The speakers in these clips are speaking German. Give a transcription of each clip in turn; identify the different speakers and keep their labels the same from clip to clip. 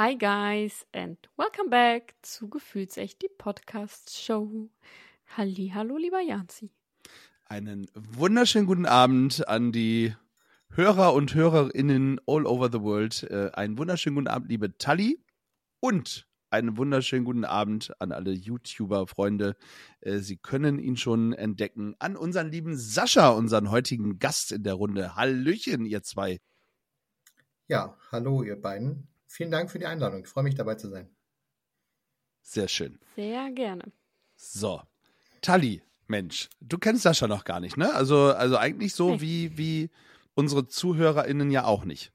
Speaker 1: Hi guys and welcome back zu Gefühlsecht, die Podcast-Show. Halli, hallo lieber Janzi.
Speaker 2: Einen wunderschönen guten Abend an die Hörer und Hörerinnen all over the world. Äh, einen wunderschönen guten Abend, liebe Tali. Und einen wunderschönen guten Abend an alle YouTuber-Freunde. Äh, Sie können ihn schon entdecken. An unseren lieben Sascha, unseren heutigen Gast in der Runde. Hallöchen, ihr zwei.
Speaker 3: Ja, hallo ihr beiden. Vielen Dank für die Einladung. Ich freue mich dabei zu sein.
Speaker 2: Sehr schön.
Speaker 1: Sehr gerne.
Speaker 2: So, Tali, Mensch, du kennst Sascha noch gar nicht, ne? Also, also eigentlich so
Speaker 1: Nee.
Speaker 2: wie, wie unsere ZuhörerInnen ja auch nicht.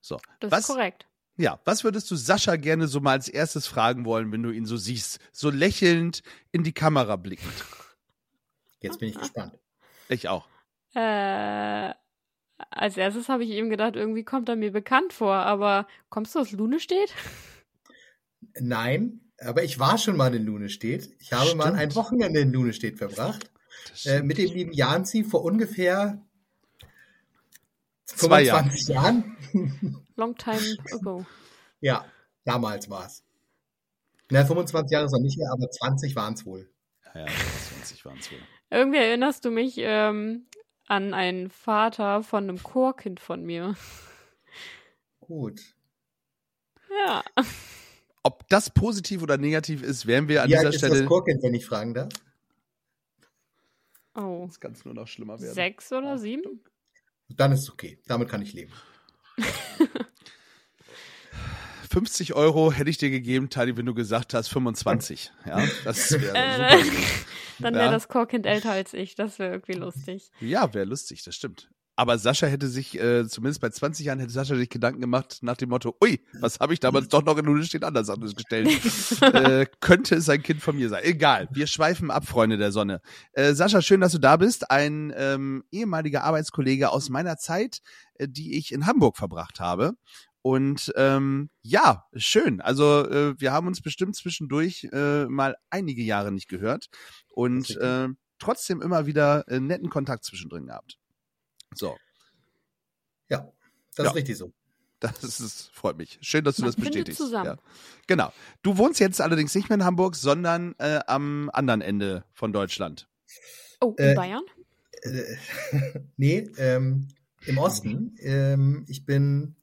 Speaker 2: So.
Speaker 1: Das
Speaker 2: was,
Speaker 1: ist korrekt.
Speaker 2: Ja, was würdest du Sascha gerne so mal als erstes fragen wollen, wenn du ihn so siehst? So lächelnd in die Kamera blickend.
Speaker 3: Jetzt bin ich gespannt.
Speaker 2: Ich auch.
Speaker 1: Äh, als erstes habe ich eben gedacht, irgendwie kommt er mir bekannt vor, aber kommst du aus Lunestedt?
Speaker 3: Nein, aber ich war schon mal in Lunestedt. Ich habe mal
Speaker 2: Stimmt.
Speaker 3: ein Wochenende in Lunestedt verbracht.
Speaker 2: Das
Speaker 3: Äh, mit dem lieben Janzi vor ungefähr
Speaker 2: Zwei Jahren.
Speaker 3: 25 Jahren.
Speaker 1: Long time ago.
Speaker 3: Ja, damals war es. Na, 25 Jahre ist noch nicht mehr, aber 20 waren es wohl.
Speaker 2: Ja, 20 waren es wohl.
Speaker 1: Irgendwie erinnerst du mich ähm, an einen Vater von einem Chorkind von mir.
Speaker 3: Gut.
Speaker 1: Ja.
Speaker 2: Ob das positiv oder negativ ist, werden wir an
Speaker 3: Wie alt
Speaker 2: dieser
Speaker 3: ist das
Speaker 2: Stelle.
Speaker 3: Chorkind, wenn ich fragen darf?
Speaker 1: Oh.
Speaker 2: Das kann es nur noch schlimmer werden.
Speaker 1: Sechs oder sieben?
Speaker 3: Dann ist es okay. Damit kann ich leben.
Speaker 2: 50 Euro hätte ich dir gegeben, Tali, wenn du gesagt hast 25. Ja, das wäre
Speaker 1: Äh,
Speaker 2: super.
Speaker 1: Dann wäre
Speaker 2: Ja.
Speaker 1: das Chorkind älter als ich. Das wäre irgendwie lustig.
Speaker 2: Ja, wäre lustig, das stimmt. Aber Sascha hätte sich, äh, zumindest bei 20 Jahren, hätte Sascha sich Gedanken gemacht nach dem Motto, ui, was habe ich damals doch noch in Lunestedt anders angestellt? äh, könnte es ein Kind von mir sein. Egal, wir schweifen ab, Freunde der Sonne. Äh, Sascha, schön, dass du da bist. Ein ähm, ehemaliger Arbeitskollege aus meiner Zeit, äh, die ich in Hamburg verbracht habe. Und ähm, ja, schön. Also äh, wir haben uns bestimmt zwischendurch äh, mal einige Jahre nicht gehört und äh, trotzdem immer wieder äh, netten Kontakt zwischendrin gehabt. So,
Speaker 3: Ja, das
Speaker 2: Ja.
Speaker 3: ist richtig so.
Speaker 2: das ist, freut mich. Schön, dass du
Speaker 1: Man
Speaker 2: das bestätigst.
Speaker 1: zusammen.
Speaker 2: Ja. Genau. Du wohnst jetzt allerdings nicht mehr in Hamburg, sondern äh, am anderen Ende von Deutschland.
Speaker 1: Oh, in
Speaker 3: Äh,
Speaker 1: Bayern?
Speaker 3: Äh, nee, ähm, im Osten. Ähm, ich bin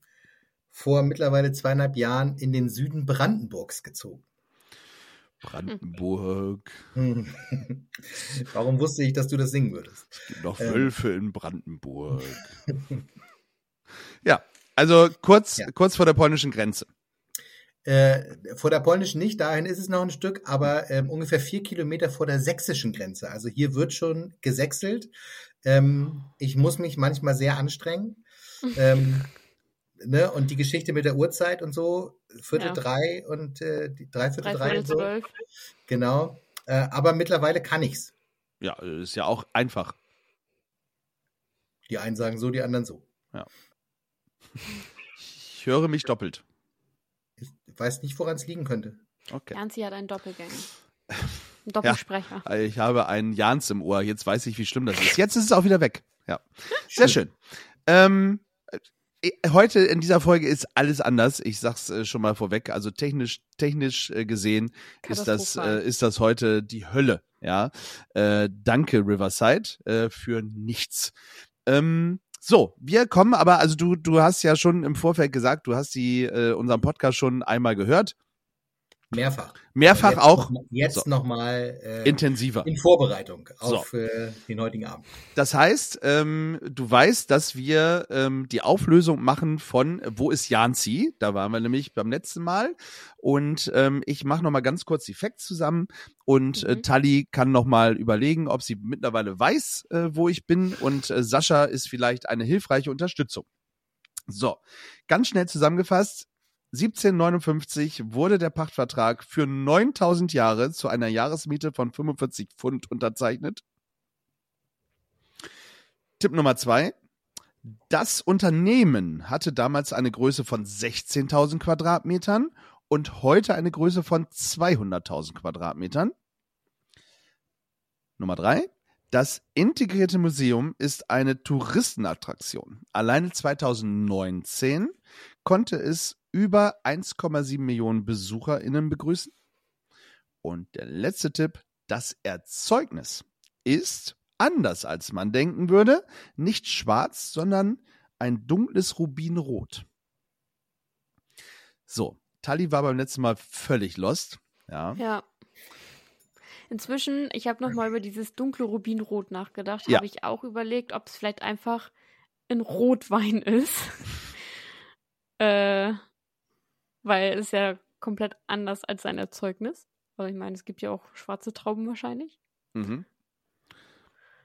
Speaker 3: vor mittlerweile zweieinhalb Jahren in den Süden Brandenburgs gezogen.
Speaker 2: Brandenburg.
Speaker 3: Hm. Warum wusste ich, dass du das singen würdest?
Speaker 2: Es gibt noch
Speaker 3: Ähm.
Speaker 2: Wölfe in Brandenburg. ja, also kurz,
Speaker 3: Ja.
Speaker 2: kurz vor der polnischen Grenze.
Speaker 3: Äh, vor der polnischen nicht, dahin ist es noch ein Stück, aber ähm, ungefähr vier Kilometer vor der sächsischen Grenze. Also hier wird schon gesächselt. Ähm, ich muss mich manchmal sehr anstrengen. Ähm, ne? Und die Geschichte mit der Uhrzeit und so, Viertel
Speaker 1: Ja.
Speaker 3: drei und äh, die Dreiviertel drei
Speaker 1: Dreiviertel
Speaker 3: und so.
Speaker 1: zwölf.
Speaker 3: Genau. Äh, aber mittlerweile kann ich's.
Speaker 2: Ja, ist ja auch einfach.
Speaker 3: Die einen sagen so, die anderen so.
Speaker 2: Ich höre mich doppelt.
Speaker 3: Ich weiß nicht, woran es liegen könnte.
Speaker 2: Okay.
Speaker 1: Janzi hat einen Doppelgänger. Einen Doppelsprecher.
Speaker 2: Ich habe einen Jans im Ohr. Jetzt weiß ich, wie schlimm das ist. Jetzt ist es auch wieder weg. Ja. Sehr schön. Ähm, äh, heute in dieser Folge ist alles anders. Ich sag's äh, schon mal vorweg. Also technisch, technisch äh, gesehen ist das, äh, ist das heute die Hölle. Ja. Äh, danke, Riverside, äh, für nichts. Ähm, so, wir kommen aber, also du, du hast ja schon im Vorfeld gesagt, du hast die, äh, unseren Podcast schon einmal gehört.
Speaker 3: Mehrfach.
Speaker 2: Mehrfach
Speaker 3: jetzt
Speaker 2: auch
Speaker 3: Noch, jetzt
Speaker 2: So.
Speaker 3: nochmal äh,
Speaker 2: intensiver.
Speaker 3: in Vorbereitung
Speaker 2: So.
Speaker 3: auf äh, den heutigen Abend.
Speaker 2: Das heißt, ähm, du weißt, dass wir ähm, die Auflösung machen von äh, Wo ist Janzi? Da waren wir nämlich beim letzten Mal. Und ähm, ich mache noch mal ganz kurz die Facts zusammen und äh,
Speaker 1: Mhm.
Speaker 2: Tali kann noch mal überlegen, ob sie mittlerweile weiß, äh, wo ich bin. Und äh, Sascha ist vielleicht eine hilfreiche Unterstützung. So, ganz schnell zusammengefasst. 1759 wurde der Pachtvertrag für 9000 Jahre zu einer Jahresmiete von 45 Pfund unterzeichnet. Tipp Nummer zwei. Das Unternehmen hatte damals eine Größe von 16.000 Quadratmetern und heute eine Größe von 200.000 Quadratmetern. Nummer drei. Das integrierte Museum ist eine Touristenattraktion. Alleine 2019 konnte es über 1,7 Millionen BesucherInnen begrüßen. Und der letzte Tipp, das Erzeugnis ist, anders als man denken würde, nicht schwarz, sondern ein dunkles Rubinrot. So, Tali war beim letzten Mal völlig lost. Ja.
Speaker 1: Ja. Inzwischen, ich habe nochmal über dieses dunkle Rubinrot nachgedacht,
Speaker 2: Ja.
Speaker 1: habe ich auch überlegt, ob es vielleicht einfach ein Rotwein ist. äh, weil es ja komplett anders als sein Erzeugnis. Also ich meine, es gibt ja auch schwarze Trauben wahrscheinlich.
Speaker 2: Mhm.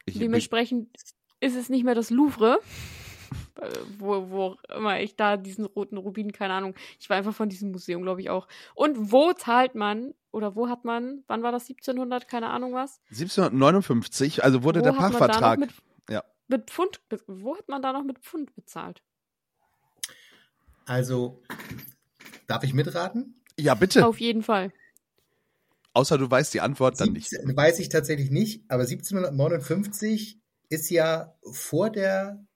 Speaker 2: Ich,
Speaker 1: Dementsprechend ist es nicht mehr das Louvre, wo, wo immer ich da diesen roten Rubin, keine Ahnung. Ich war einfach von diesem Museum, glaube ich, auch. Und wo zahlt man, oder wo hat man, wann war das, 1700, keine Ahnung was?
Speaker 2: 1759, also wurde
Speaker 1: wo
Speaker 2: der Pachtvertrag.
Speaker 1: mit,
Speaker 2: Ja.
Speaker 1: mit Pfund, wo hat man da noch mit Pfund bezahlt?
Speaker 3: Also, darf ich mitraten?
Speaker 2: Ja, bitte.
Speaker 1: Auf jeden Fall.
Speaker 2: Außer du weißt die Antwort dann nicht.
Speaker 3: 17 Weiß ich tatsächlich nicht, aber 1759 ist ja vor der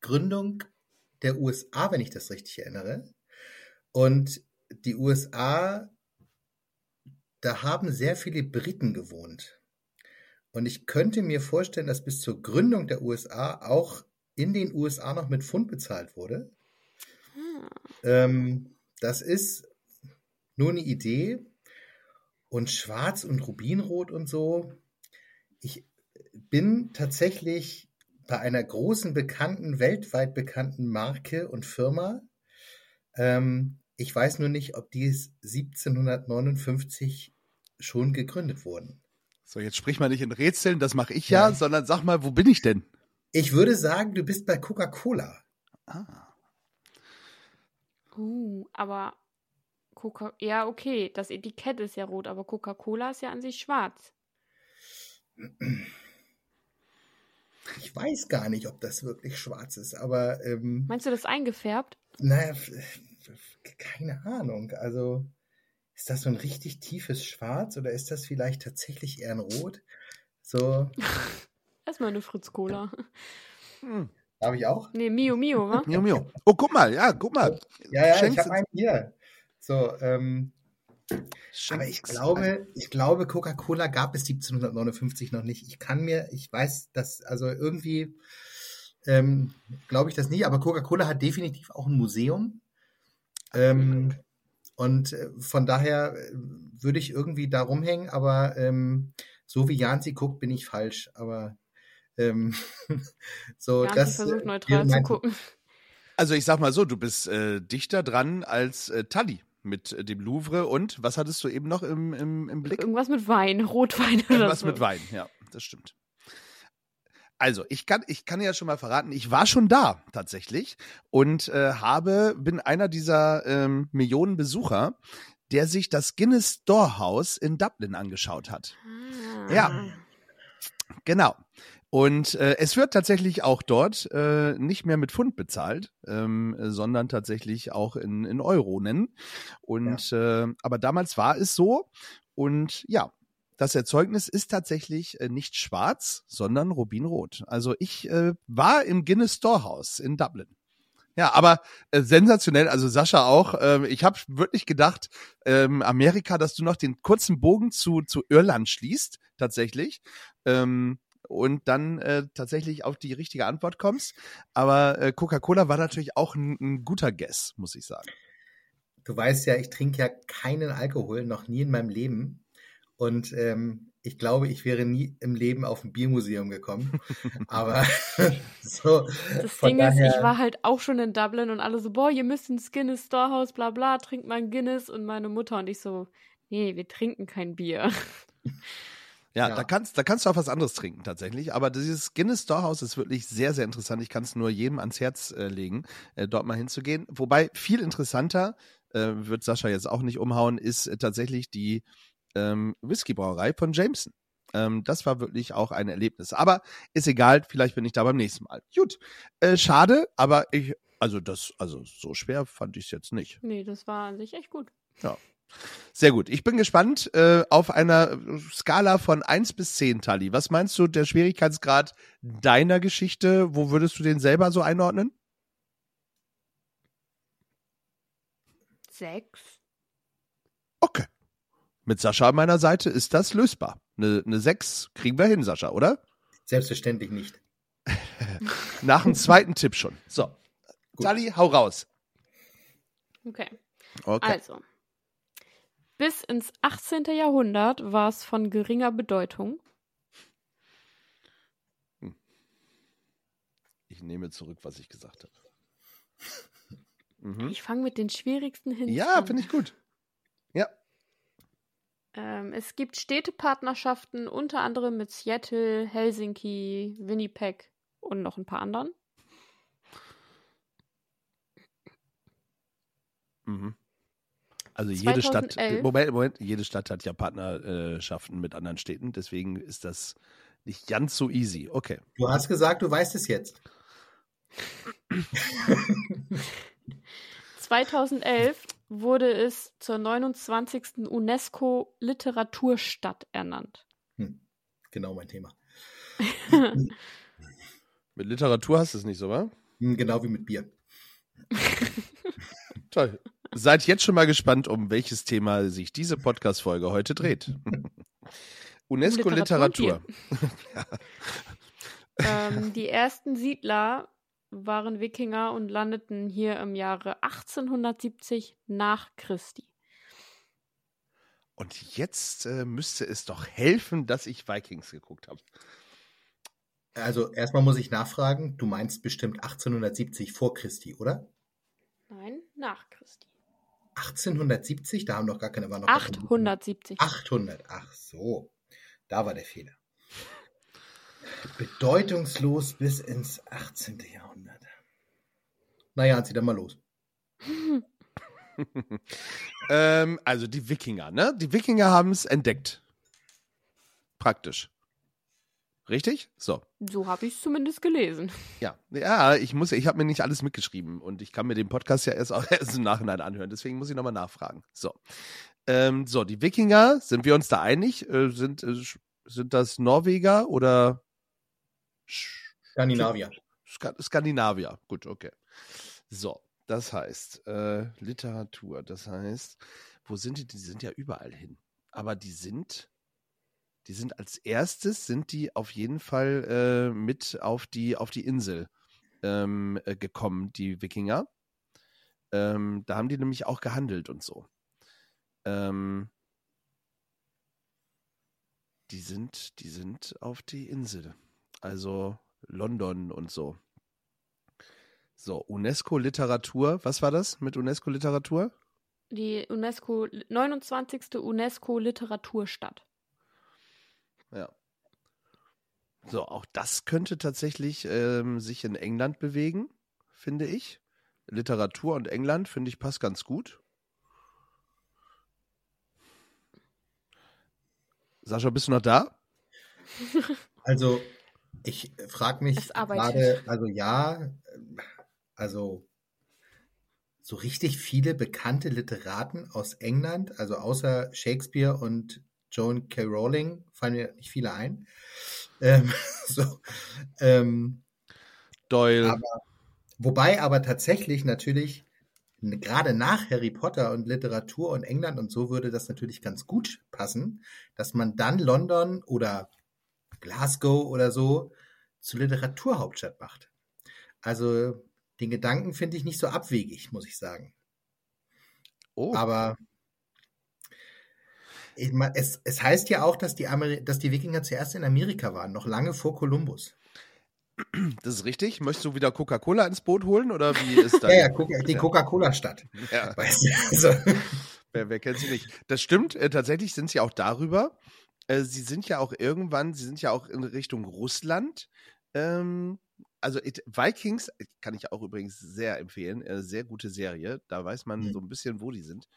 Speaker 3: Gründung der USA, wenn ich das richtig erinnere. Und die USA, da haben sehr viele Briten gewohnt. Und ich könnte mir vorstellen, dass bis zur Gründung der USA auch in den USA noch mit Pfund bezahlt wurde. Ähm, das ist nur eine Idee. Und Schwarz und Rubinrot und so. Ich bin tatsächlich bei einer großen, bekannten, weltweit bekannten Marke und Firma. Ähm, ich weiß nur nicht, ob die es 1759 schon gegründet wurden.
Speaker 2: So, jetzt sprich mal nicht in Rätseln, das mache ich ja,
Speaker 3: Ja.
Speaker 2: sondern sag mal, wo bin ich denn?
Speaker 3: Ich würde sagen, du bist bei Coca-Cola.
Speaker 2: Ah.
Speaker 1: Uh, aber Coca ja, okay, das Etikett ist ja rot, aber Coca-Cola ist ja an sich schwarz.
Speaker 3: Ich weiß gar nicht, ob das wirklich schwarz ist, aber ähm,
Speaker 1: Meinst du das eingefärbt?
Speaker 3: naja, keine Ahnung. Also ist das so ein richtig tiefes Schwarz oder ist das vielleicht tatsächlich eher ein Rot? So,
Speaker 1: Erstmal eine Fritz-Cola.
Speaker 2: Hm.
Speaker 3: Habe ich auch?
Speaker 1: Nee, Mio Mio, wa?
Speaker 2: Mio, Mio. Oh, guck mal, ja, guck mal.
Speaker 3: Ja, ja, ich
Speaker 2: Schenkst
Speaker 3: habe einen hier. So, ähm, aber ich glaube, ich glaube, Coca-Cola gab es 1759 noch nicht. Ich kann mir, ich weiß, dass, also irgendwie ähm, glaube ich das nie, aber Coca-Cola hat definitiv auch ein Museum. Ähm, und äh, von daher äh, würde ich irgendwie da rumhängen, aber ähm, so wie Janzi guckt, bin ich falsch. Aber ähm, so,
Speaker 1: Ja,
Speaker 3: das
Speaker 1: ich versucht
Speaker 3: äh,
Speaker 1: neutral zu gucken.
Speaker 2: Also ich sag mal so, du bist äh, dichter dran als äh, Tully mit äh, dem Louvre und was hattest du eben noch im, im, im Blick?
Speaker 1: Irgendwas mit Wein, Rotwein oder
Speaker 2: Irgendwas
Speaker 1: so.
Speaker 2: mit Wein, ja, das stimmt. Also, ich kann, ich kann ja schon mal verraten, ich war schon da tatsächlich und äh, habe, bin einer dieser ähm, Millionen Besucher, der sich das Guinness Storehouse in Dublin angeschaut hat.
Speaker 1: Ah.
Speaker 2: Ja. Genau. Und äh, es wird tatsächlich auch dort äh, nicht mehr mit Pfund bezahlt, ähm, äh, sondern tatsächlich auch in, in Euro nennen. Und äh, aber damals war es so. Und ja, das Erzeugnis ist tatsächlich äh, nicht schwarz, sondern rubinrot. Also ich äh, war im Guinness Storehouse in Dublin. Ja, aber äh, sensationell, also Sascha auch. Ähm, ich habe wirklich gedacht, ähm, Amerika, dass du noch den kurzen Bogen zu, zu Irland schließt, tatsächlich. Ähm, und dann äh, tatsächlich auf die richtige Antwort kommst. Aber äh, Coca-Cola war natürlich auch ein, ein guter Guess, muss ich sagen.
Speaker 3: Du weißt ja, ich trinke ja keinen Alkohol, noch nie in meinem Leben. Und ähm, ich glaube, ich wäre nie im Leben auf ein Biermuseum gekommen. Aber so.
Speaker 1: Das
Speaker 3: von
Speaker 1: Ding ist,
Speaker 3: daher-
Speaker 1: ich war halt auch schon in Dublin und alle so, boah, ihr müsst ins Guinness Storehouse, bla bla, trinkt mal ein Guinness und meine Mutter und ich so, nee, wir trinken kein Bier.
Speaker 2: Ja,
Speaker 3: Ja.
Speaker 2: Da, kannst, da kannst du auch was anderes trinken tatsächlich. Aber dieses Guinness Storehouse ist wirklich sehr, sehr interessant. Ich kann es nur jedem ans Herz äh, legen, äh, dort mal hinzugehen. Wobei viel interessanter, äh, wird Sascha jetzt auch nicht umhauen, ist äh, tatsächlich die ähm, Whisky-Brauerei von Jameson. Ähm, das war wirklich auch ein Erlebnis. Aber ist egal, vielleicht bin ich da beim nächsten Mal. Gut, äh, schade, aber ich, also das, also so schwer fand ich es jetzt nicht.
Speaker 1: Nee, das war an sich echt gut.
Speaker 2: Sehr gut. Ich bin gespannt äh, auf einer Skala von 1 bis 10, Tali. Was meinst du, der Schwierigkeitsgrad deiner Geschichte? Wo würdest du den selber so einordnen?
Speaker 1: Sechs.
Speaker 2: Okay. Mit Sascha an meiner Seite ist das lösbar. Eine, eine 6 kriegen wir hin, Sascha, oder?
Speaker 3: Selbstverständlich nicht.
Speaker 2: Nach dem zweiten Tipp schon. So.
Speaker 3: Gut.
Speaker 2: Tali, hau raus.
Speaker 1: Okay.
Speaker 2: Okay.
Speaker 1: Also. Bis ins 18. Jahrhundert war es von geringer Bedeutung.
Speaker 2: Ich nehme zurück, was ich gesagt habe. Mhm.
Speaker 1: Ich fange mit den schwierigsten Hints
Speaker 2: Ja, finde ich gut. Ja.
Speaker 1: Ähm, es gibt Städtepartnerschaften, unter anderem mit Seattle, Helsinki, Winnipeg und noch ein paar anderen.
Speaker 2: Mhm. Also jede Stadt,
Speaker 1: 2011.
Speaker 2: Moment, Moment, jede Stadt hat ja Partnerschaften mit anderen Städten, deswegen ist das nicht ganz so easy. Okay.
Speaker 3: Du hast gesagt, du weißt es jetzt.
Speaker 1: 2011 wurde es zur 29. UNESCO-Literaturstadt ernannt.
Speaker 3: Hm, genau mein Thema.
Speaker 2: Mit Literatur hast du es nicht so, wa?
Speaker 3: Hm, genau wie mit Bier.
Speaker 2: Toll. Seid jetzt schon mal gespannt, um welches Thema sich diese Podcast-Folge heute dreht. UNESCO
Speaker 1: Literatur
Speaker 2: Literatur.
Speaker 1: ähm, die ersten Siedler waren Wikinger und landeten hier im Jahre 1870 nach Christi.
Speaker 2: Und jetzt äh, müsste es doch helfen, dass ich Vikings geguckt habe.
Speaker 3: Also erstmal muss ich nachfragen, du meinst bestimmt 1870 vor Christi, oder?
Speaker 1: Nein, nach Christi.
Speaker 3: 1870, da haben doch gar keine, waren noch gar keine-
Speaker 1: 870.
Speaker 3: 800, ach so, da war der Fehler. Bedeutungslos bis ins 18. Jahrhundert. Naja, zieh dann mal los.
Speaker 2: ähm, also die Wikinger, ne? Die Wikinger haben es entdeckt. Praktisch. Richtig? So.
Speaker 1: So habe ich es zumindest gelesen.
Speaker 2: Ja, ja, ich muss, ich habe mir nicht alles mitgeschrieben und ich kann mir den Podcast ja erst auch erst im Nachhinein anhören. Deswegen muss ich nochmal nachfragen. So, ähm, so die Wikinger, sind wir uns da einig? Äh, sind äh, sind das Norweger oder
Speaker 3: Skandinavier.
Speaker 2: Ska Skandinavier? Gut, okay. So, das heißt äh, Literatur. Das heißt, wo sind die? Die sind ja überall hin. Aber die sind, die sind als erstes sind die auf jeden Fall äh, mit auf die auf die Insel ähm, äh, gekommen, die Wikinger. Ähm, da haben die nämlich auch gehandelt und so. Ähm, die sind, die sind auf die Insel. Also London und so. So, UNESCO-Literatur. Was war das mit UNESCO-Literatur?
Speaker 1: Die UNESCO 29. UNESCO-Literaturstadt.
Speaker 2: Ja. So, auch das könnte tatsächlich ähm, sich in England bewegen, finde ich. Literatur und England, finde ich, passt ganz gut. Sascha, bist du noch da?
Speaker 3: Also, ich frage mich gerade, also ja, äh, also so richtig viele bekannte Literaten aus England, also außer Shakespeare und Joan K. Rowling, fallen mir nicht viele ein. Ähm, so, ähm,
Speaker 2: Doyle.
Speaker 3: aber, wobei aber tatsächlich natürlich gerade nach Harry Potter und Literatur und England und so würde das natürlich ganz gut passen, dass man dann London oder Glasgow oder so zur Literaturhauptstadt macht. Also den Gedanken finde ich nicht so abwegig, muss ich sagen.
Speaker 2: oh,
Speaker 3: Aber es, es heißt ja auch, dass die, Ameri dass die Wikinger zuerst in Amerika waren, noch lange vor Kolumbus.
Speaker 2: das ist richtig. Möchtest du wieder Coca-Cola ins Boot holen oder wie ist das?
Speaker 3: Ja, ja, Coca- die Coca-Cola-Stadt.
Speaker 2: ja.
Speaker 3: Weißt du? Also,
Speaker 2: Wer, wer kennt sie nicht? Das stimmt, äh, tatsächlich sind sie auch darüber. Äh, sie sind ja auch irgendwann, sie sind ja auch in Richtung Russland. Ähm, also it, Vikings äh, kann ich auch übrigens sehr empfehlen. Äh, sehr gute Serie. Da weiß man
Speaker 3: Mhm.
Speaker 2: so ein bisschen, wo die sind.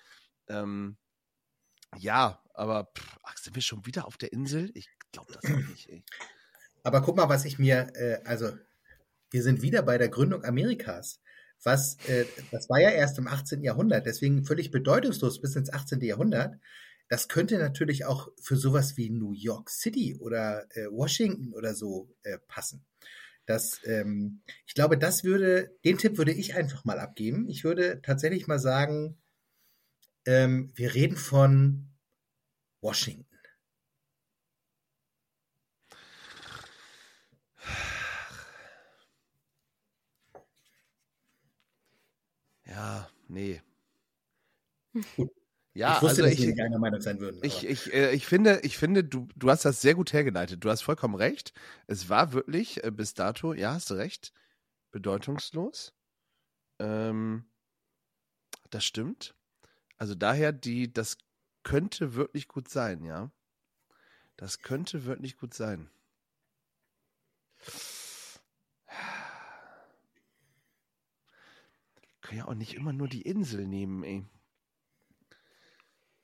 Speaker 2: Ähm, ja, aber pff, ach, sind wir schon wieder auf der Insel? Ich glaube das auch nicht. Ey.
Speaker 3: Aber guck mal, was ich mir, äh, also wir sind wieder bei der Gründung Amerikas. Was, äh, das war ja erst im 18. Jahrhundert, deswegen völlig bedeutungslos bis ins 18. Jahrhundert. Das könnte natürlich auch für sowas wie New York City oder äh, Washington oder so äh, passen. Das, ähm, ich glaube, das würde, den Tipp würde ich einfach mal abgeben. Ich würde tatsächlich mal sagen, ähm, wir reden von Washington.
Speaker 2: Ja, nee.
Speaker 3: Gut.
Speaker 2: Ja,
Speaker 3: ich wusste,
Speaker 2: also
Speaker 3: dass
Speaker 2: ich,
Speaker 3: nicht einer Meinung sein würden.
Speaker 2: Ich, ich, äh, ich finde, ich finde, du, du hast das sehr gut hergeleitet. Du hast vollkommen recht. Es war wirklich äh, bis dato, ja, hast du recht, bedeutungslos. Ähm, das stimmt. Also daher, die, das könnte wirklich gut sein, ja. Das könnte wirklich gut sein. Können ja auch nicht immer nur die Insel nehmen, ey.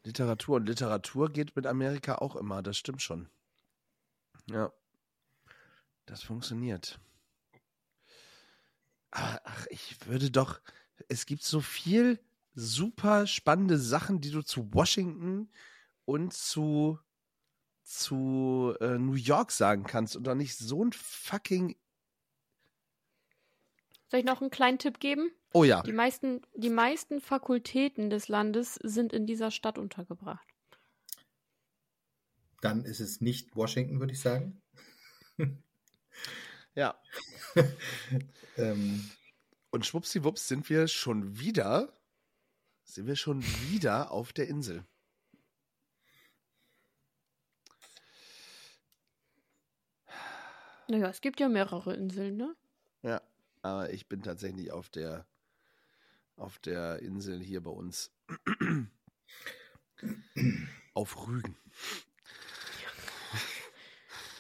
Speaker 2: Literatur und Literatur geht mit Amerika auch immer, das stimmt schon. Ja. Das funktioniert. Aber, ach, ich würde doch, es gibt so viel super spannende Sachen, die du zu Washington und zu, zu äh, New York sagen kannst und doch nicht so ein fucking,
Speaker 1: Soll ich noch einen kleinen Tipp geben?
Speaker 2: oh ja,
Speaker 1: Die meisten, die meisten Fakultäten des Landes sind in dieser Stadt untergebracht.
Speaker 3: Dann ist es nicht Washington, würde ich sagen.
Speaker 2: ja.
Speaker 3: Ähm,
Speaker 2: Und schwuppsiwupps sind wir schon wieder, sind wir schon wieder auf der Insel.
Speaker 1: Naja, es gibt ja mehrere Inseln, ne?
Speaker 2: Ja, aber ich bin tatsächlich auf der auf der Insel hier bei uns. auf Rügen.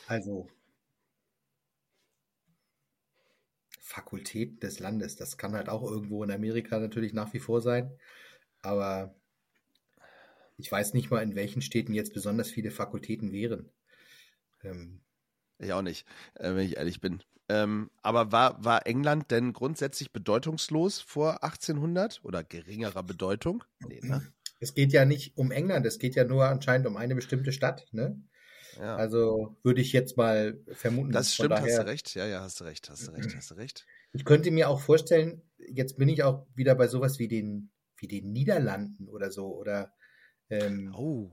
Speaker 3: also Fakultät des Landes, das kann halt auch irgendwo in Amerika natürlich nach wie vor sein, aber ich weiß nicht mal, in welchen Städten jetzt besonders viele Fakultäten wären. Ähm,
Speaker 2: Ich auch nicht, äh, wenn ich ehrlich bin. Ähm, aber war, war England denn grundsätzlich bedeutungslos vor 1800 oder geringerer Bedeutung? Nee, ne?
Speaker 3: es geht ja nicht um England, es geht ja nur anscheinend um eine bestimmte Stadt, ne?
Speaker 2: Ja.
Speaker 3: Also würde ich jetzt mal vermuten,
Speaker 2: das stimmt, hast
Speaker 3: daher-
Speaker 2: du recht. Ja, ja, hast du recht, hast du recht, hast du recht.
Speaker 3: Ich könnte mir auch vorstellen, jetzt bin ich auch wieder bei sowas wie den, wie den Niederlanden oder so. Oder ähm,
Speaker 2: Oh,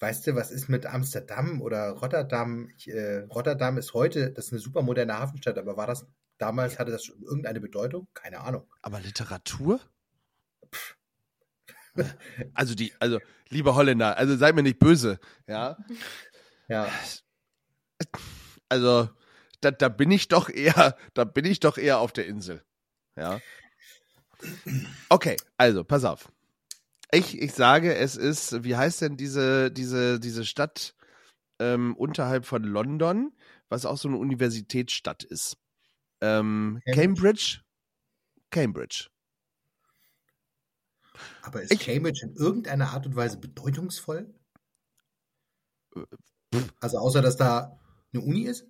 Speaker 3: weißt du, was ist mit Amsterdam oder Rotterdam? Ich, äh, Rotterdam ist heute, das ist eine super moderne Hafenstadt, aber war das damals, hatte das schon irgendeine Bedeutung? Keine Ahnung.
Speaker 2: aber Literatur? Also die, also liebe Holländer, also seid mir nicht böse, ja.
Speaker 3: Ja,
Speaker 2: Also da, da bin ich doch eher, da bin ich doch eher auf der Insel. Ja. Okay, also pass auf. Ich, ich sage, es ist, wie heißt denn diese, diese, diese Stadt ähm, unterhalb von London, was auch so eine Universitätsstadt ist? Ähm, Cambridge? Cambridge.
Speaker 3: aber ist
Speaker 2: Ich-
Speaker 3: Cambridge in irgendeiner Art und Weise bedeutungsvoll? Also außer, dass da eine Uni ist?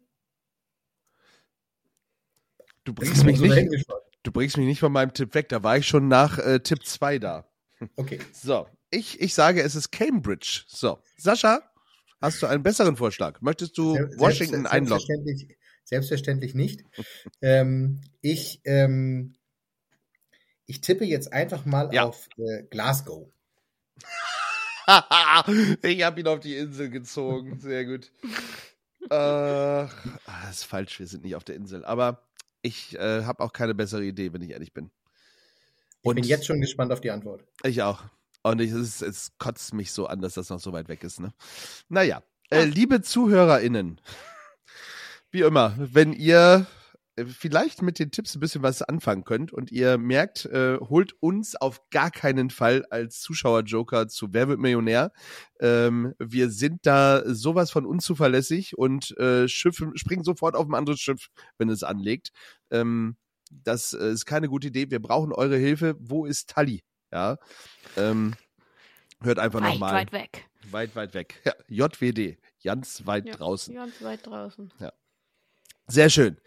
Speaker 2: Du bringst mich
Speaker 3: so
Speaker 2: nicht. Du bringst mich nicht von meinem Tipp weg. Da war ich schon nach äh, Tipp 2 da.
Speaker 3: Okay.
Speaker 2: So, ich, ich sage, es ist Cambridge. So, Sascha, hast du einen besseren Vorschlag? Möchtest du
Speaker 3: Selbst-
Speaker 2: Washington einloggen?
Speaker 3: Selbstverständlich, selbstverständlich nicht. ähm, ich, ähm, ich tippe jetzt einfach mal
Speaker 2: Ja.
Speaker 3: auf äh, Glasgow.
Speaker 2: ich habe ihn auf die Insel gezogen. Sehr gut. äh, ah, das ist falsch, wir sind nicht auf der Insel. Aber ich äh, habe auch keine bessere Idee, wenn ich ehrlich bin.
Speaker 3: Ich
Speaker 2: Und
Speaker 3: bin jetzt schon gespannt auf die Antwort.
Speaker 2: Ich auch. Und ich, es, es kotzt mich so an, dass das noch so weit weg ist. Ne? Naja, äh, liebe ZuhörerInnen, wie immer, wenn ihr vielleicht mit den Tipps ein bisschen was anfangen könnt und ihr merkt, äh, holt uns auf gar keinen Fall als Zuschauer-Joker zu Wer wird Millionär. Ähm, wir sind da sowas von unzuverlässig und äh, Schiffe springen sofort auf ein anderes Schiff, wenn es anlegt. Ähm, das äh, ist keine gute Idee. Wir brauchen eure Hilfe. Wo ist Tali? Ja. Ähm, hört einfach
Speaker 1: Weit,
Speaker 2: nochmal.
Speaker 1: weit weg.
Speaker 2: Weit, weit weg. Ja, JWD. Ganz weit
Speaker 1: Ja,
Speaker 2: draußen.
Speaker 1: Ganz weit draußen.
Speaker 2: Sehr schön.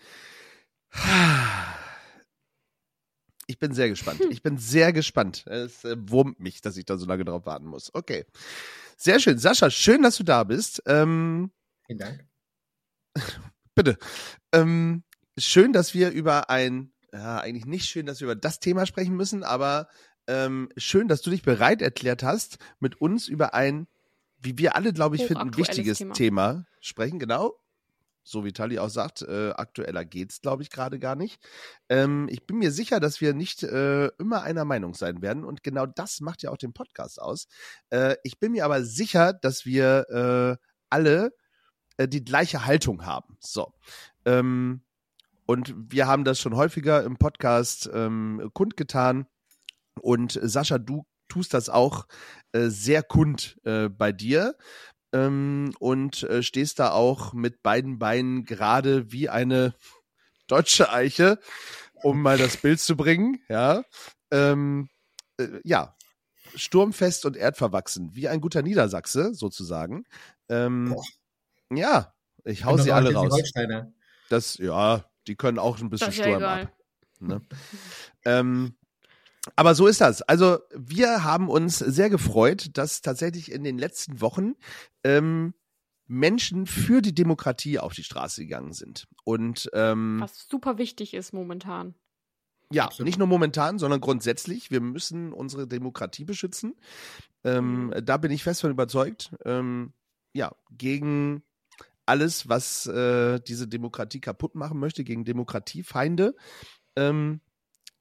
Speaker 2: Ich bin sehr gespannt. Ich bin sehr gespannt. Es äh, wurmt mich, dass ich da so lange drauf warten muss. Okay. Sehr schön. Sascha, schön, dass du da bist. Ähm,
Speaker 3: Vielen Dank.
Speaker 2: bitte. Ähm, schön, dass wir über ein, ja, eigentlich nicht schön, dass wir über das Thema sprechen müssen, aber ähm, schön, dass du dich bereit erklärt hast, mit uns über ein, wie wir alle, glaube ich, finden, wichtiges
Speaker 1: Thema.
Speaker 2: Thema. sprechen. Genau. So wie Tali auch sagt, äh, aktueller geht's, glaube ich, gerade gar nicht. Ähm, ich bin mir sicher, dass wir nicht äh, immer einer Meinung sein werden und genau das macht ja auch den Podcast aus. Äh, ich bin mir aber sicher, dass wir äh, alle äh, die gleiche Haltung haben. So. Ähm, und wir haben das schon häufiger im Podcast ähm, kundgetan. Und Sascha, du tust das auch äh, sehr kund äh, bei dir ähm, und äh, stehst da auch mit beiden Beinen gerade wie eine deutsche Eiche, um mal das Bild zu bringen. Ja, ähm, äh, ja, sturmfest und erdverwachsen, wie ein guter Niedersachse sozusagen. Ähm, ja, ich hau sie alle raus. Das, ja, die können auch ein bisschen
Speaker 1: ja
Speaker 2: Sturm
Speaker 1: egal.
Speaker 2: ab. Ne? ähm, aber so ist das. Also wir haben uns sehr gefreut, dass tatsächlich in den letzten Wochen ähm, Menschen für die Demokratie auf die Straße gegangen sind. Und ähm,
Speaker 1: Was super wichtig ist momentan.
Speaker 2: ja,
Speaker 3: Absolut.
Speaker 2: nicht nur momentan, sondern grundsätzlich. Wir müssen unsere Demokratie beschützen. Ähm, da bin ich fest von überzeugt. Ähm, ja, gegen alles, was äh, diese Demokratie kaputt machen möchte, gegen Demokratiefeinde. Ähm,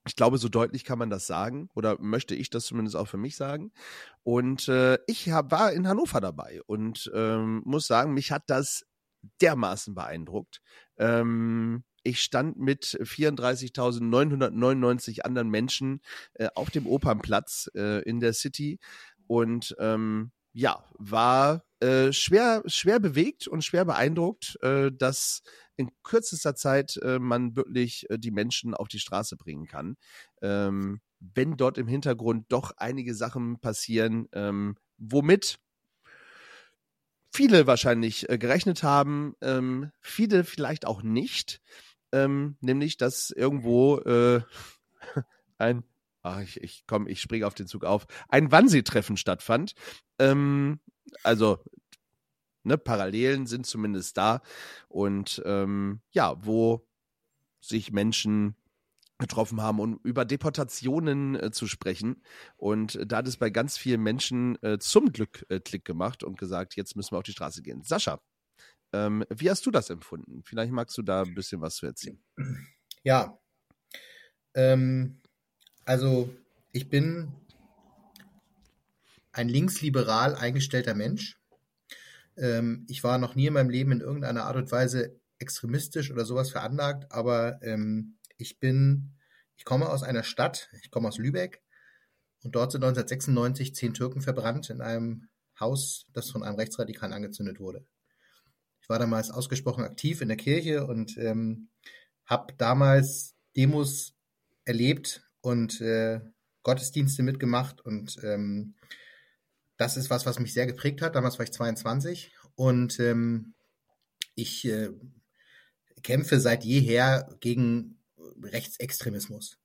Speaker 2: ich glaube, so deutlich kann man das sagen oder möchte ich das zumindest auch für mich sagen. Und äh, ich hab, war in Hannover dabei und ähm, muss sagen, mich hat das dermaßen beeindruckt. Ähm, ich stand mit 34.999 anderen Menschen äh, auf dem Opernplatz äh, in der City und ähm, ja, war äh, schwer, schwer bewegt und schwer beeindruckt, äh, dass in kürzester Zeit äh, man wirklich äh, die Menschen auf die Straße bringen kann. Ähm, wenn dort im Hintergrund doch einige Sachen passieren, ähm, womit viele wahrscheinlich äh, gerechnet haben, ähm, viele vielleicht auch nicht, ähm, nämlich dass irgendwo ein, ach, ich, ich komm, ich springe auf den Zug auf, ein Wannsee-Treffen stattfand. Ähm, also ne, Parallelen sind zumindest da und ähm, ja, wo sich Menschen getroffen haben, um über Deportationen äh, zu sprechen. Und äh, da hat es bei ganz vielen Menschen äh, zum Glück äh, Klick gemacht und gesagt, jetzt müssen wir auf die Straße gehen. Sascha, ähm, wie hast du das empfunden? Vielleicht magst du da ein bisschen was zu erzählen.
Speaker 3: Ja. Ähm, also, ich bin ein linksliberal eingestellter Mensch. Ähm, ich war noch nie in meinem Leben in irgendeiner Art und Weise extremistisch oder sowas veranlagt, aber ähm, ich bin, ich komme aus einer Stadt, ich komme aus Lübeck und dort sind 1996 zehn Türken verbrannt in einem Haus, das von einem Rechtsradikalen angezündet wurde. Ich war damals ausgesprochen aktiv in der Kirche und ähm, habe damals Demos erlebt und äh, Gottesdienste mitgemacht und ähm, das ist was, was mich sehr geprägt hat. Damals war ich 22 und ähm, ich äh, kämpfe seit jeher gegen Rechtsextremismus.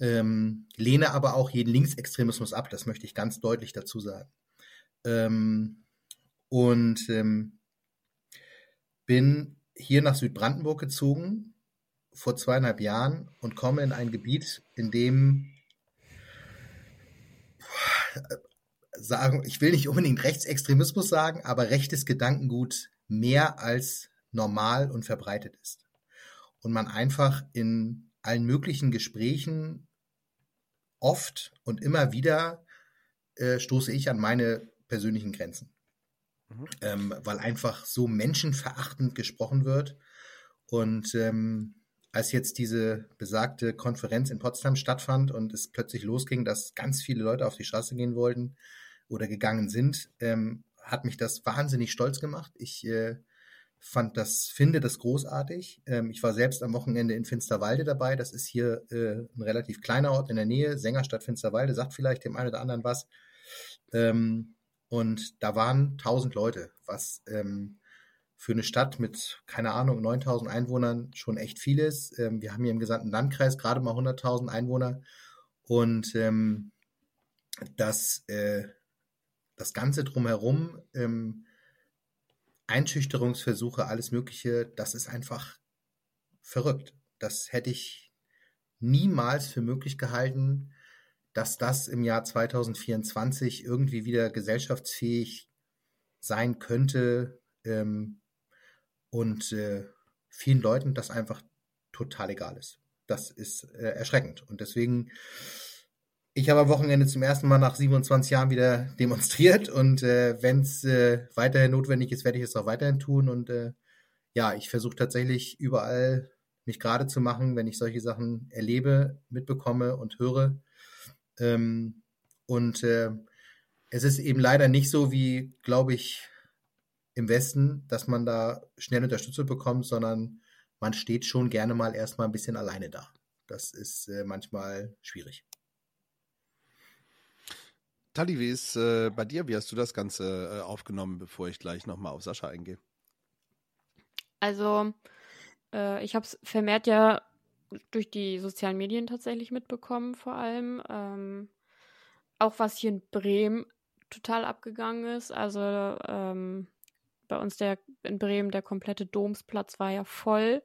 Speaker 3: Ähm, lehne aber auch jeden Linksextremismus ab, das möchte ich ganz deutlich dazu sagen. Ähm, und ähm, bin hier nach Südbrandenburg gezogen vor zweieinhalb Jahren und komme in ein Gebiet, in dem sagen, ich will nicht unbedingt Rechtsextremismus sagen, aber rechtes Gedankengut mehr als normal und verbreitet ist. Und man einfach in allen möglichen Gesprächen oft und immer wieder äh, stoße ich an meine persönlichen Grenzen.
Speaker 2: Mhm.
Speaker 3: Ähm, weil einfach so menschenverachtend gesprochen wird. Und ähm, als jetzt diese besagte Konferenz in Potsdam stattfand und es plötzlich losging, dass ganz viele Leute auf die Straße gehen wollten oder gegangen sind, ähm, hat mich das wahnsinnig stolz gemacht. Ich äh, fand das, finde das großartig. Ähm, ich war selbst am Wochenende in Finsterwalde dabei. Das ist hier äh, ein relativ kleiner Ort in der Nähe. Sängerstadt Finsterwalde sagt vielleicht dem einen oder anderen was. Ähm, und da waren 1000 Leute, was ähm, für eine Stadt mit, keine Ahnung, 9000 Einwohnern schon echt viel ist. Ähm, wir haben hier im gesamten Landkreis gerade mal 100.000 Einwohner. Und ähm, das, äh, das Ganze drumherum, ähm, Einschüchterungsversuche, alles Mögliche, das ist einfach verrückt. Das hätte ich niemals für möglich gehalten, dass das im Jahr 2024 irgendwie wieder gesellschaftsfähig sein könnte ähm, und äh, vielen Leuten das einfach total egal ist. Das ist äh, erschreckend und deswegen ich habe am Wochenende zum ersten Mal nach 27 Jahren wieder demonstriert und äh, wenn es äh, weiterhin notwendig ist, werde ich es auch weiterhin tun. Und äh, ja, ich versuche tatsächlich überall mich gerade zu machen, wenn ich solche Sachen erlebe, mitbekomme und höre. Ähm, und äh, es ist eben leider nicht so wie, glaube ich, im Westen, dass man da schnell Unterstützung bekommt, sondern man steht schon gerne mal erstmal ein bisschen alleine da. Das ist äh, manchmal schwierig.
Speaker 2: Tali, wie ist äh, bei dir? Wie hast du das Ganze äh, aufgenommen, bevor ich gleich nochmal auf Sascha eingehe?
Speaker 1: Also, äh, ich habe es vermehrt ja durch die sozialen Medien tatsächlich mitbekommen, vor allem. Ähm, auch was hier in Bremen total abgegangen ist. Also, ähm, bei uns der in Bremen der komplette Domsplatz war ja voll.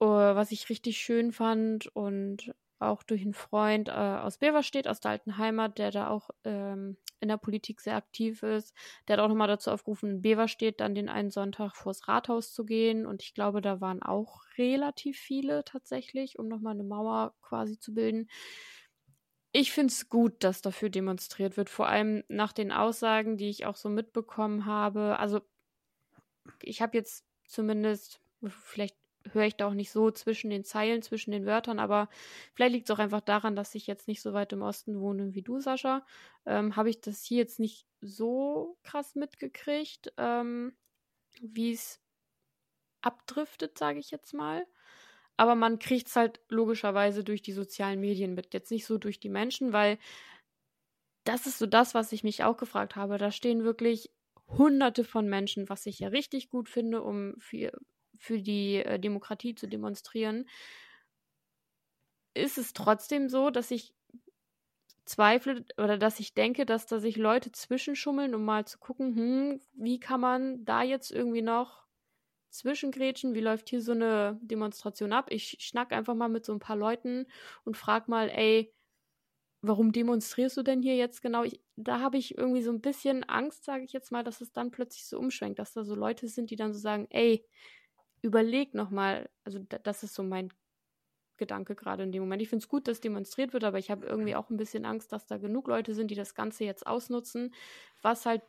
Speaker 1: Uh, was ich richtig schön fand und auch durch einen Freund äh, aus Beverstedt, aus der alten Heimat, der da auch ähm, in der Politik sehr aktiv ist. Der hat auch nochmal dazu aufgerufen, in Beverstedt dann den einen Sonntag vors Rathaus zu gehen. Und ich glaube, da waren auch relativ viele tatsächlich, um nochmal eine Mauer quasi zu bilden. Ich finde es gut, dass dafür demonstriert wird, vor allem nach den Aussagen, die ich auch so mitbekommen habe. Also ich habe jetzt zumindest, vielleicht höre ich da auch nicht so zwischen den Zeilen, zwischen den Wörtern, aber vielleicht liegt es auch einfach daran, dass ich jetzt nicht so weit im Osten wohne wie du, Sascha. Ähm, Habe ich das hier jetzt nicht so krass mitgekriegt, ähm, wie es abdriftet, sage ich jetzt mal. Aber man kriegt es halt logischerweise durch die sozialen Medien mit, jetzt nicht so durch die Menschen, weil das ist so das, was ich mich auch gefragt habe. Da stehen wirklich hunderte von Menschen, was ich ja richtig gut finde, um für für die äh, Demokratie zu demonstrieren, ist es trotzdem so, dass ich zweifle oder dass ich denke, dass da sich Leute zwischenschummeln, um mal zu gucken, hm, wie kann man da jetzt irgendwie noch zwischengrätschen, wie läuft hier so eine Demonstration ab? Ich schnack einfach mal mit so ein paar Leuten und frag mal, ey, warum demonstrierst du denn hier jetzt genau? Ich, da habe ich irgendwie so ein bisschen Angst, sage ich jetzt mal, dass es dann plötzlich so umschwenkt, dass da so Leute sind, die dann so sagen, ey, überleg nochmal, also das ist so mein Gedanke gerade in dem Moment. Ich finde es gut, dass demonstriert wird, aber ich habe irgendwie auch ein bisschen Angst, dass da genug Leute sind, die das Ganze jetzt ausnutzen, was halt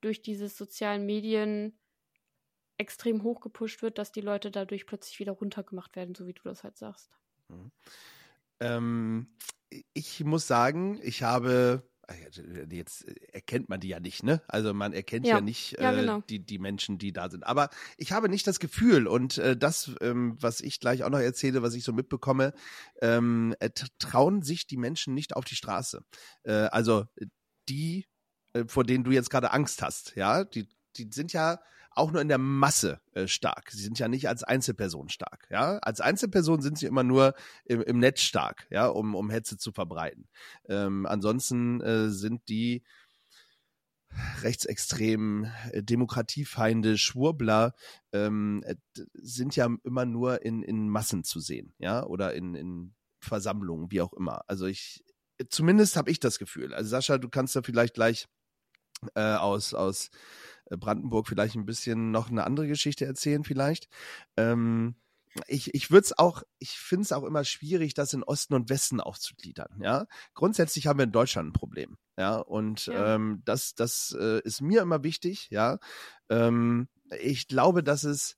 Speaker 1: durch diese sozialen Medien extrem hochgepusht wird, dass die Leute dadurch plötzlich wieder runtergemacht werden, so wie du das halt sagst.
Speaker 2: Mhm. Ähm, ich muss sagen, ich habe jetzt äh, erkennt man die ja nicht, ne? Also man erkennt ja, ja nicht ja, äh, genau. die, die Menschen, die da sind. Aber ich habe nicht das Gefühl und äh, das, ähm, was ich gleich auch noch erzähle, was ich so mitbekomme, ähm, äh, trauen sich die Menschen nicht auf die Straße. Äh, also die, äh, vor denen du jetzt gerade Angst hast, ja, die, die sind ja auch nur in der Masse äh, stark. Sie sind ja nicht als Einzelperson stark. Ja, als Einzelperson sind sie immer nur im, im Netz stark, ja, um um Hetze zu verbreiten. Ähm, ansonsten äh, sind die rechtsextremen äh, Demokratiefeinde, Schwurbler ähm, äh, sind ja immer nur in, in Massen zu sehen, ja, oder in, in Versammlungen, wie auch immer. Also ich, zumindest habe ich das Gefühl. Also Sascha, du kannst da vielleicht gleich äh, aus, aus Brandenburg vielleicht ein bisschen noch eine andere Geschichte erzählen, vielleicht. Ähm, ich, ich würde es auch, ich finde es auch immer schwierig, das in Osten und Westen aufzugliedern. Ja, grundsätzlich haben wir in Deutschland ein Problem. Ja, und ja. Ähm, das, das äh, ist mir immer wichtig. Ja, ähm, ich glaube, dass es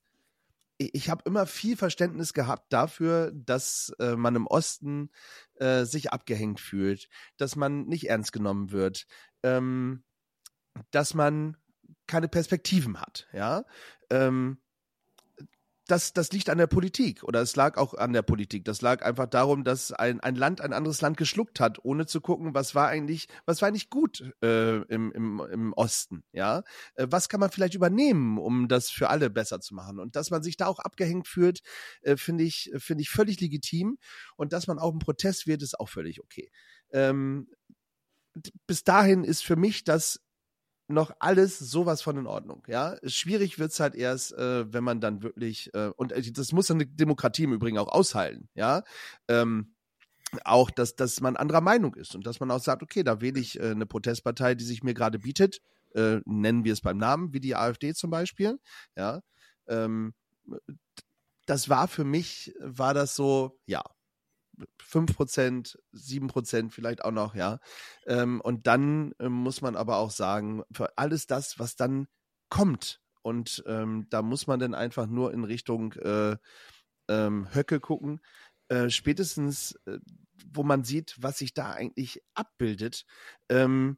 Speaker 2: ich, ich habe immer viel Verständnis gehabt dafür, dass äh, man im Osten äh, sich abgehängt fühlt, dass man nicht ernst genommen wird, ähm, dass man keine Perspektiven hat, ja. Ähm, das, das liegt an der Politik oder es lag auch an der Politik. Das lag einfach darum, dass ein, ein Land ein anderes Land geschluckt hat, ohne zu gucken, was war eigentlich, was war eigentlich gut äh, im, im, im Osten, ja. Äh, was kann man vielleicht übernehmen, um das für alle besser zu machen? Und dass man sich da auch abgehängt fühlt, äh, finde ich, finde ich völlig legitim. Und dass man auch ein Protest wird, ist auch völlig okay. Ähm, bis dahin ist für mich das noch alles sowas von in Ordnung. Ja, schwierig wird's halt erst, äh, wenn man dann wirklich äh, und äh, das muss eine Demokratie im Übrigen auch aushalten. Ja, ähm, auch, dass dass man anderer Meinung ist und dass man auch sagt, okay, da wähle ich äh, eine Protestpartei, die sich mir gerade bietet. Äh, nennen wir es beim Namen, wie die AfD zum Beispiel. Ja, ähm, das war für mich, war das so, ja, 5%, 7% vielleicht auch noch, ja. Ähm, und dann äh, muss man aber auch sagen, für alles das, was dann kommt, und ähm, da muss man dann einfach nur in Richtung äh, ähm, Höcke gucken, äh, spätestens, äh, wo man sieht, was sich da eigentlich abbildet, ähm,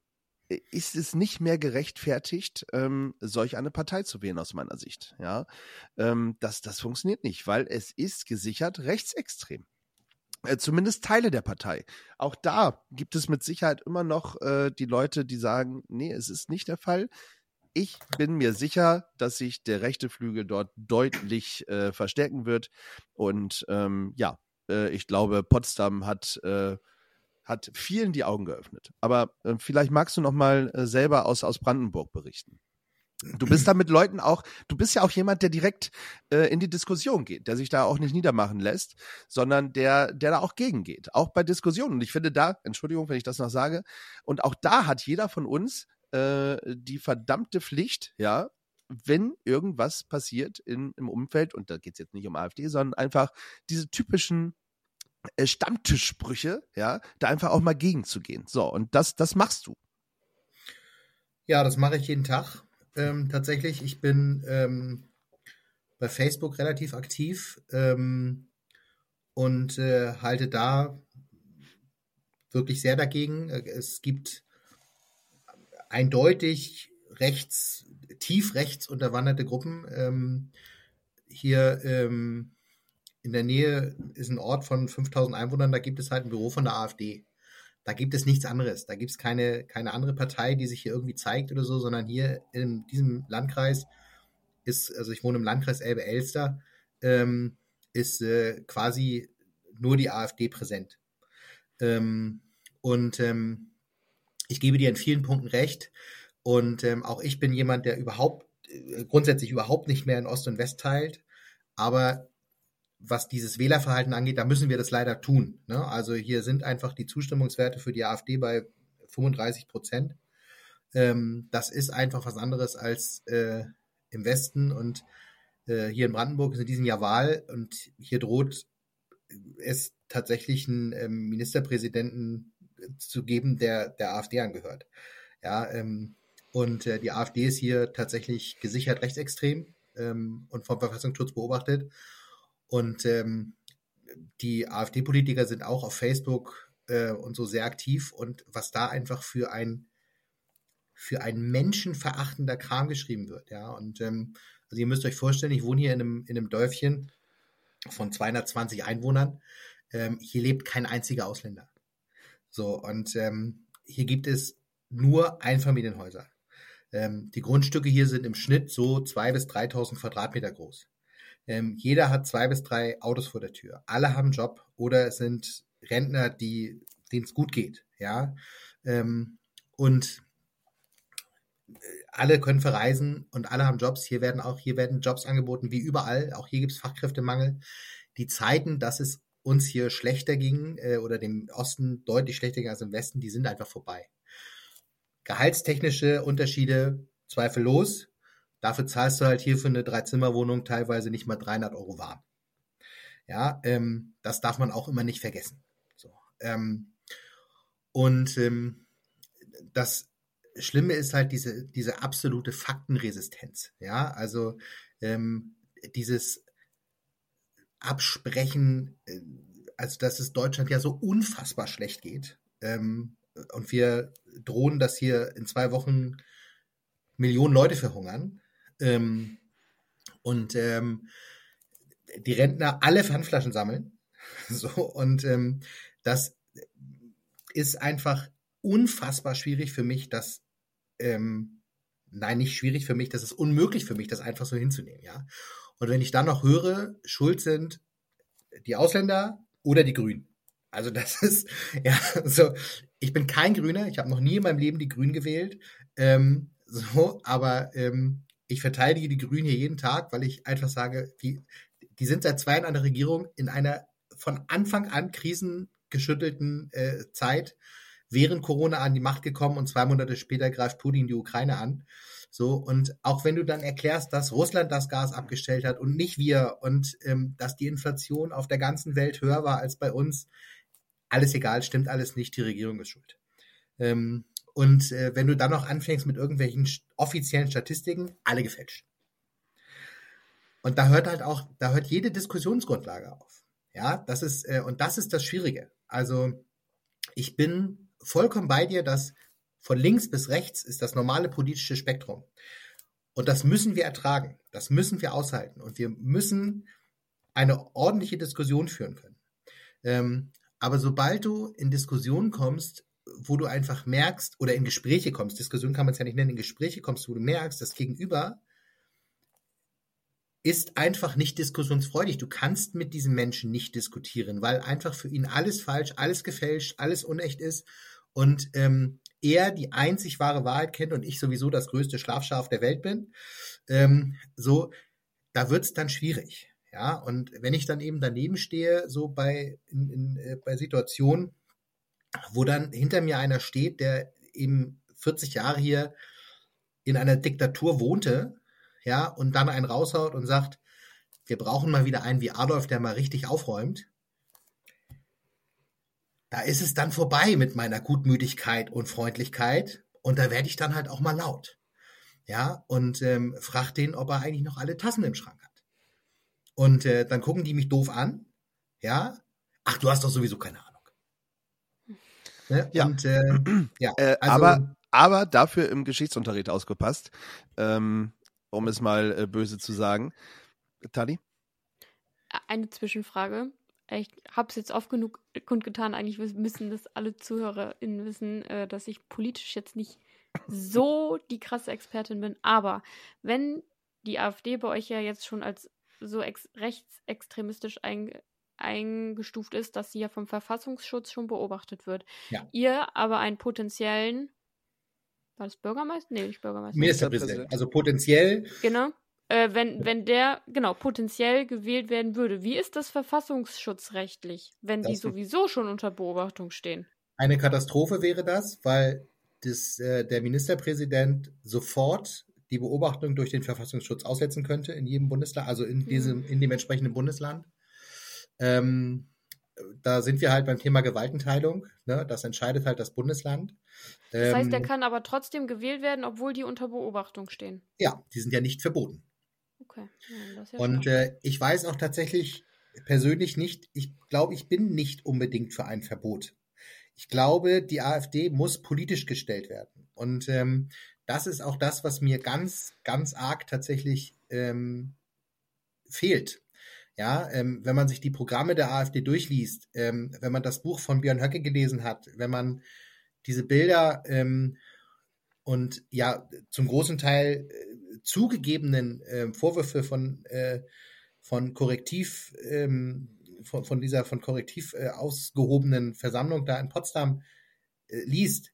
Speaker 2: ist es nicht mehr gerechtfertigt, ähm, solch eine Partei zu wählen aus meiner Sicht. Ja, ähm, das, das funktioniert nicht, weil es ist gesichert rechtsextrem. Äh, zumindest Teile der Partei. Auch da gibt es mit Sicherheit immer noch äh, die Leute, die sagen, nee, es ist nicht der Fall. Ich bin mir sicher, dass sich der rechte Flügel dort deutlich äh, verstärken wird. Und ähm, ja, äh, ich glaube, Potsdam hat, äh, hat vielen die Augen geöffnet. Aber äh, vielleicht magst du noch mal selber aus, aus Brandenburg berichten. Du bist da mit Leuten auch, du bist ja auch jemand, der direkt äh, in die Diskussion geht, der sich da auch nicht niedermachen lässt, sondern der, der da auch gegengeht, auch bei Diskussionen. Und ich finde da, Entschuldigung, wenn ich das noch sage, und auch da hat jeder von uns äh, die verdammte Pflicht, ja, wenn irgendwas passiert in, im Umfeld, und da geht es jetzt nicht um AfD, sondern einfach diese typischen äh, Stammtischsprüche, ja, da einfach auch mal gegenzugehen. So, und das, das machst du.
Speaker 3: Ja, das mache ich jeden Tag ähm, tatsächlich. Ich bin ähm, bei Facebook relativ aktiv ähm, und äh, halte da wirklich sehr dagegen. Es gibt eindeutig rechts, tief rechts unterwanderte Gruppen. Ähm, hier ähm, in der Nähe ist ein Ort von 5000 Einwohnern, da gibt es halt ein Büro von der AfD. Da gibt es nichts anderes. Da gibt es keine, keine andere Partei, die sich hier irgendwie zeigt oder so, sondern hier in diesem Landkreis ist, also ich wohne im Landkreis Elbe-Elster, ähm, ist äh, quasi nur die AfD präsent. Ähm, und ähm, ich gebe dir in vielen Punkten recht. Und ähm, auch ich bin jemand, der überhaupt, äh, grundsätzlich überhaupt nicht mehr in Ost und West teilt. Aber was dieses Wählerverhalten angeht, da müssen wir das leider tun. Ne? Also hier sind einfach die Zustimmungswerte für die AfD bei 35 Prozent. Ähm, das ist einfach was anderes als äh, im Westen und äh, hier in Brandenburg ist in diesem Jahr Wahl und hier droht es tatsächlich einen ähm, Ministerpräsidenten zu geben, der der AfD angehört. Ja, ähm, und äh, die AfD ist hier tatsächlich gesichert rechtsextrem ähm, und vom Verfassungsschutz beobachtet. Und ähm, die AfD-Politiker sind auch auf Facebook äh, und so sehr aktiv und was da einfach für ein für ein menschenverachtender Kram geschrieben wird, ja. Und ähm, also ihr müsst euch vorstellen, ich wohne hier in einem, in einem Dörfchen von 220 Einwohnern. Ähm, hier lebt kein einziger Ausländer. So, und ähm, hier gibt es nur Einfamilienhäuser. Ähm, die Grundstücke hier sind im Schnitt so 2.000 bis 3.000 Quadratmeter groß. Ähm, jeder hat zwei bis drei Autos vor der Tür. Alle haben Job oder sind Rentner, die denen es gut geht. Ja, ähm, und äh, alle können verreisen und alle haben Jobs. Hier werden auch hier werden Jobs angeboten wie überall. Auch hier gibt es Fachkräftemangel. Die Zeiten, dass es uns hier schlechter ging äh, oder dem Osten deutlich schlechter ging als im Westen, die sind einfach vorbei. Gehaltstechnische Unterschiede zweifellos. Dafür zahlst du halt hier für eine Dreizimmerwohnung teilweise nicht mal 300 Euro warm. Ja, ähm, das darf man auch immer nicht vergessen. So, ähm, und ähm, das Schlimme ist halt diese, diese absolute Faktenresistenz. Ja, also ähm, dieses absprechen, äh, also dass es Deutschland ja so unfassbar schlecht geht. Ähm, und wir drohen, dass hier in zwei Wochen Millionen Leute verhungern. Ähm, und ähm, die Rentner alle Pfandflaschen sammeln. So, und ähm, das ist einfach unfassbar schwierig für mich, das, ähm, nein, nicht schwierig für mich, das ist unmöglich für mich, das einfach so hinzunehmen, ja. Und wenn ich dann noch höre, schuld sind die Ausländer oder die Grünen. Also das ist, ja, so, ich bin kein Grüner, ich habe noch nie in meinem Leben die Grünen gewählt, ähm, so, aber ähm, ich verteidige die Grünen hier jeden Tag, weil ich einfach sage, die, die sind seit zwei Jahren an der Regierung in einer von Anfang an krisengeschüttelten äh, Zeit während Corona an die Macht gekommen und zwei Monate später greift Putin die Ukraine an. So, und auch wenn du dann erklärst, dass Russland das Gas abgestellt hat und nicht wir und ähm, dass die Inflation auf der ganzen Welt höher war als bei uns, alles egal, stimmt alles nicht, die Regierung ist schuld. Ähm, und äh, wenn du dann noch anfängst mit irgendwelchen offiziellen Statistiken, alle gefälscht. Und da hört halt auch, da hört jede Diskussionsgrundlage auf. Ja, das ist, äh, und das ist das Schwierige. Also, ich bin vollkommen bei dir, dass von links bis rechts ist das normale politische Spektrum. Und das müssen wir ertragen. Das müssen wir aushalten. Und wir müssen eine ordentliche Diskussion führen können. Ähm, aber sobald du in Diskussionen kommst, wo du einfach merkst, oder in Gespräche kommst, Diskussion kann man es ja nicht nennen, in Gespräche kommst, wo du merkst, das Gegenüber ist einfach nicht diskussionsfreudig. Du kannst mit diesem Menschen nicht diskutieren, weil einfach für ihn alles falsch, alles gefälscht, alles unecht ist und ähm, er die einzig wahre Wahrheit kennt und ich sowieso das größte Schlafschaf der Welt bin. Ähm, so, da wird's dann schwierig. Ja, und wenn ich dann eben daneben stehe, so bei, in, in, äh, bei Situationen, wo dann hinter mir einer steht, der eben 40 Jahre hier in einer Diktatur wohnte, ja, und dann einen raushaut und sagt, wir brauchen mal wieder einen wie Adolf, der mal richtig aufräumt. Da ist es dann vorbei mit meiner Gutmütigkeit und Freundlichkeit und da werde ich dann halt auch mal laut. Ja, und ähm, frag den, ob er eigentlich noch alle Tassen im Schrank hat. Und äh, dann gucken die mich doof an. Ja, ach, du hast doch sowieso keine Ahnung. Ne?
Speaker 2: Ja.
Speaker 3: Und, äh, ja,
Speaker 2: Äh,
Speaker 3: also,
Speaker 2: aber, aber dafür im Geschichtsunterricht ausgepasst, ähm, um es mal äh, böse zu sagen. Tali?
Speaker 1: Eine Zwischenfrage. Ich habe es jetzt oft genug kundgetan. Eigentlich müssen das alle ZuhörerInnen wissen, äh, dass ich politisch jetzt nicht so die krasse Expertin bin. Aber wenn die AfD bei euch ja jetzt schon als so ex rechtsextremistisch ein eingestuft ist, dass sie ja vom Verfassungsschutz schon beobachtet wird.
Speaker 3: Ja.
Speaker 1: Ihr aber einen potenziellen, war das Bürgermeister? Nee, nicht Bürgermeister.
Speaker 3: Ministerpräsident. Also potenziell
Speaker 1: Genau. Äh, wenn, wenn der, genau, potenziell gewählt werden würde, wie ist das verfassungsschutzrechtlich, wenn die
Speaker 3: Das-
Speaker 1: sowieso schon unter Beobachtung stehen?
Speaker 3: eine Katastrophe wäre das, weil das, äh, der Ministerpräsident sofort die Beobachtung durch den Verfassungsschutz aussetzen könnte in jedem Bundesland, also in diesem, in dem entsprechenden Bundesland. Ähm, da sind wir halt beim Thema Gewaltenteilung. Ne? Das entscheidet halt das Bundesland.
Speaker 1: Das heißt, der
Speaker 3: Ähm,
Speaker 1: kann aber trotzdem gewählt werden, obwohl die unter Beobachtung stehen.
Speaker 3: ja, die sind ja nicht verboten.
Speaker 1: Okay. Ja, ja
Speaker 3: Und äh, ich weiß auch tatsächlich persönlich nicht, ich glaube, ich bin nicht unbedingt für ein Verbot. Ich glaube, die AfD muss politisch gestellt werden. Und ähm, das ist auch das, was mir ganz, ganz arg tatsächlich ähm, fehlt. Ja, ähm, wenn man sich die Programme der AfD durchliest, ähm, wenn man das Buch von Björn Höcke gelesen hat, wenn man diese Bilder ähm, und ja zum großen Teil äh, zugegebenen äh, Vorwürfe von äh, von Korrektiv ähm, von, von dieser von Korrektiv äh, ausgehobenen Versammlung da in Potsdam äh, liest,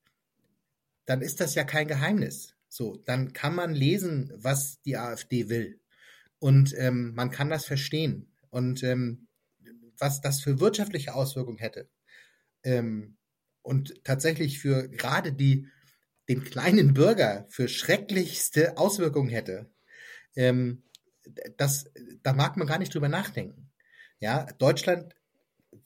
Speaker 3: dann ist das ja kein Geheimnis. So, dann kann man lesen, was die AfD will und ähm, man kann das verstehen und ähm, was das für wirtschaftliche Auswirkungen hätte ähm, und tatsächlich für gerade die den kleinen Bürger für schrecklichste Auswirkungen hätte, ähm, das, da mag man gar nicht drüber nachdenken. Ja, Deutschland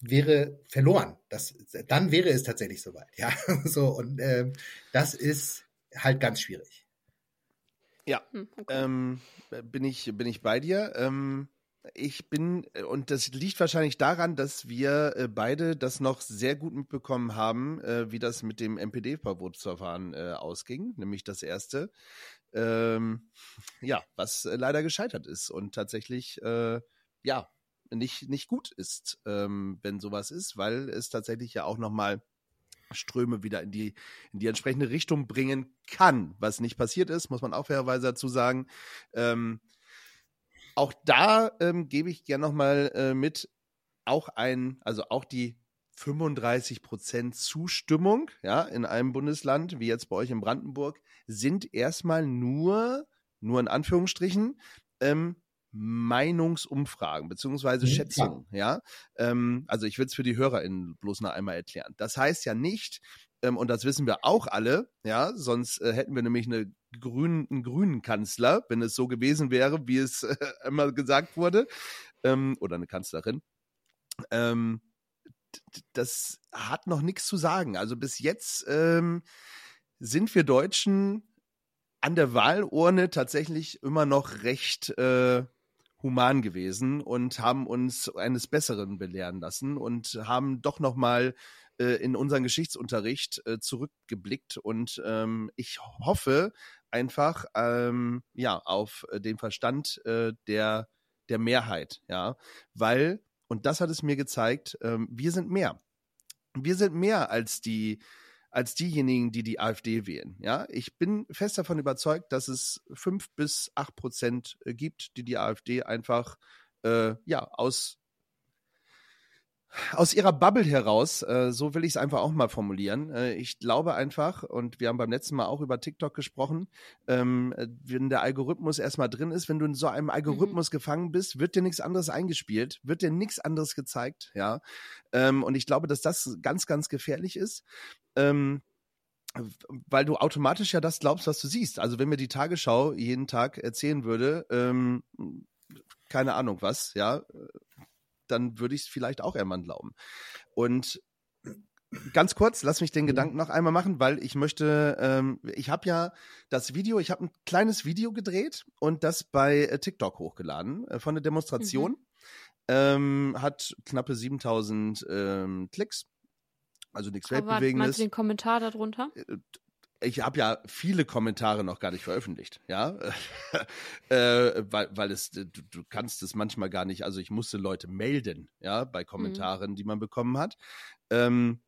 Speaker 3: wäre verloren. Das, dann wäre es tatsächlich soweit. Ja, so und ähm, das ist halt ganz schwierig.
Speaker 2: Ja,
Speaker 1: Hm, okay.
Speaker 2: ähm, bin ich bin ich bei dir. Ähm, ich bin, äh, und das liegt wahrscheinlich daran, dass wir äh, beide das noch sehr gut mitbekommen haben, äh, wie das mit dem MPD-Verbotsverfahren ausging, nämlich das erste. Ähm, ja, was leider gescheitert ist und tatsächlich, ja, nicht, nicht gut ist, ähm, wenn sowas ist, weil es tatsächlich ja auch nochmal Ströme wieder in die, in die entsprechende Richtung bringen kann, was nicht passiert ist, muss man auch fairerweise dazu sagen. Ähm, auch da ähm, gebe ich gerne nochmal äh, mit, auch ein, also auch die 35 Prozent Zustimmung, ja, in einem Bundesland, wie jetzt bei euch in Brandenburg, sind erstmal nur, nur in Anführungsstrichen, ähm, Meinungsumfragen beziehungsweise
Speaker 3: Mhm,
Speaker 2: Schätzungen, ja. Ähm, also ich will es für die HörerInnen bloß noch einmal erklären. Das heißt ja nicht, ähm, und das wissen wir auch alle, ja, sonst äh, hätten wir nämlich eine grünen, einen grünen Kanzler, wenn es so gewesen wäre, wie es äh, immer gesagt wurde, ähm, oder eine Kanzlerin. Ähm, das hat noch nichts zu sagen. Also bis jetzt ähm, sind wir Deutschen an der Wahlurne tatsächlich immer noch recht äh, human gewesen und haben uns eines Besseren belehren lassen und haben doch noch mal äh, in unseren Geschichtsunterricht äh, zurückgeblickt und ähm, ich hoffe einfach ähm, ja auf äh, den Verstand äh, der der Mehrheit, ja, weil und das hat es mir gezeigt, ähm, wir sind mehr. Wir sind mehr als die als diejenigen, die die AfD wählen. Ja, ich bin fest davon überzeugt, dass es fünf bis acht Prozent äh, gibt, die die AfD einfach äh, ja aus aus ihrer Bubble heraus, äh, so will ich es einfach auch mal formulieren. Äh, ich glaube einfach, und wir haben beim letzten Mal auch über TikTok gesprochen, ähm, äh, wenn der Algorithmus erstmal drin ist, wenn du in so einem Algorithmus gefangen bist, wird dir nichts anderes eingespielt, wird dir nichts anderes gezeigt, ja. Ähm, und ich glaube, dass das ganz, ganz gefährlich ist. Ähm, weil du automatisch ja das glaubst, was du siehst. Also wenn mir die Tagesschau jeden Tag erzählen würde, ähm, keine Ahnung was, ja, dann würde ich es vielleicht auch irgendwann glauben. Und ganz kurz, lass mich den Gedanken noch einmal machen, weil ich möchte, ähm, ich habe ja das Video, ich habe ein kleines Video gedreht und das bei äh, TikTok hochgeladen äh, von der Demonstration. Ähm, hat knappe 7000 ähm, Klicks. Also nichts
Speaker 1: Aber meinst
Speaker 2: Weltbewegendes
Speaker 1: du den Kommentar darunter?
Speaker 2: Ich habe ja viele Kommentare noch gar nicht veröffentlicht, ja, äh, weil, weil es, du, du kannst es manchmal gar nicht, also ich musste Leute melden, ja, bei Kommentaren, die man bekommen hat. Ähm,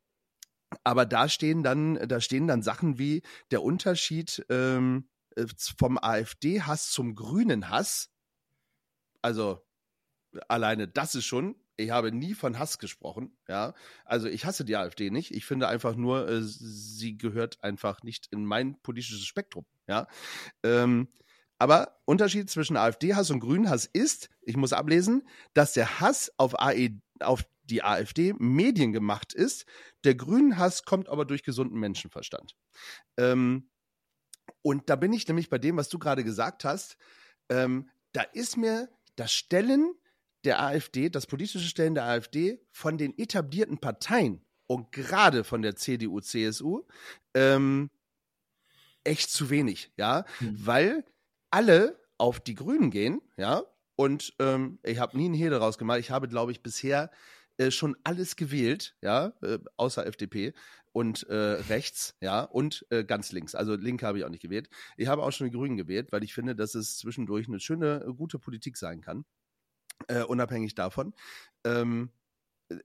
Speaker 2: aber da stehen dann, da stehen dann Sachen wie der Unterschied ähm, äh, vom AfD-Hass zum grünen Hass. Also alleine das ist schon. Ich habe nie von Hass gesprochen, ja. Also ich hasse die AfD nicht. Ich finde einfach nur, äh, sie gehört einfach nicht in mein politisches Spektrum, ja. Ähm, aber Unterschied zwischen AfD-Hass und Grünhass ist, ich muss ablesen, dass der Hass auf, AE, auf die AfD mediengemacht ist. Der Grünhass kommt aber durch gesunden Menschenverstand. Ähm, und da bin ich nämlich bei dem, was du gerade gesagt hast. Ähm, da ist mir das Stellen der AfD, das politische Stellen der AfD von den etablierten Parteien und gerade von der CDU, CSU ähm, echt zu wenig, ja,
Speaker 3: Mhm.
Speaker 2: weil alle auf die Grünen gehen, ja, und ähm, ich habe nie einen Hehl daraus gemacht. Ich habe, glaube ich, bisher äh, schon alles gewählt, ja, äh, außer FDP und äh, rechts, ja, und äh, ganz links. Also Link habe ich auch nicht gewählt. Ich habe auch schon die Grünen gewählt, weil ich finde, dass es zwischendurch eine schöne, gute Politik sein kann, äh, unabhängig davon. Ähm, äh,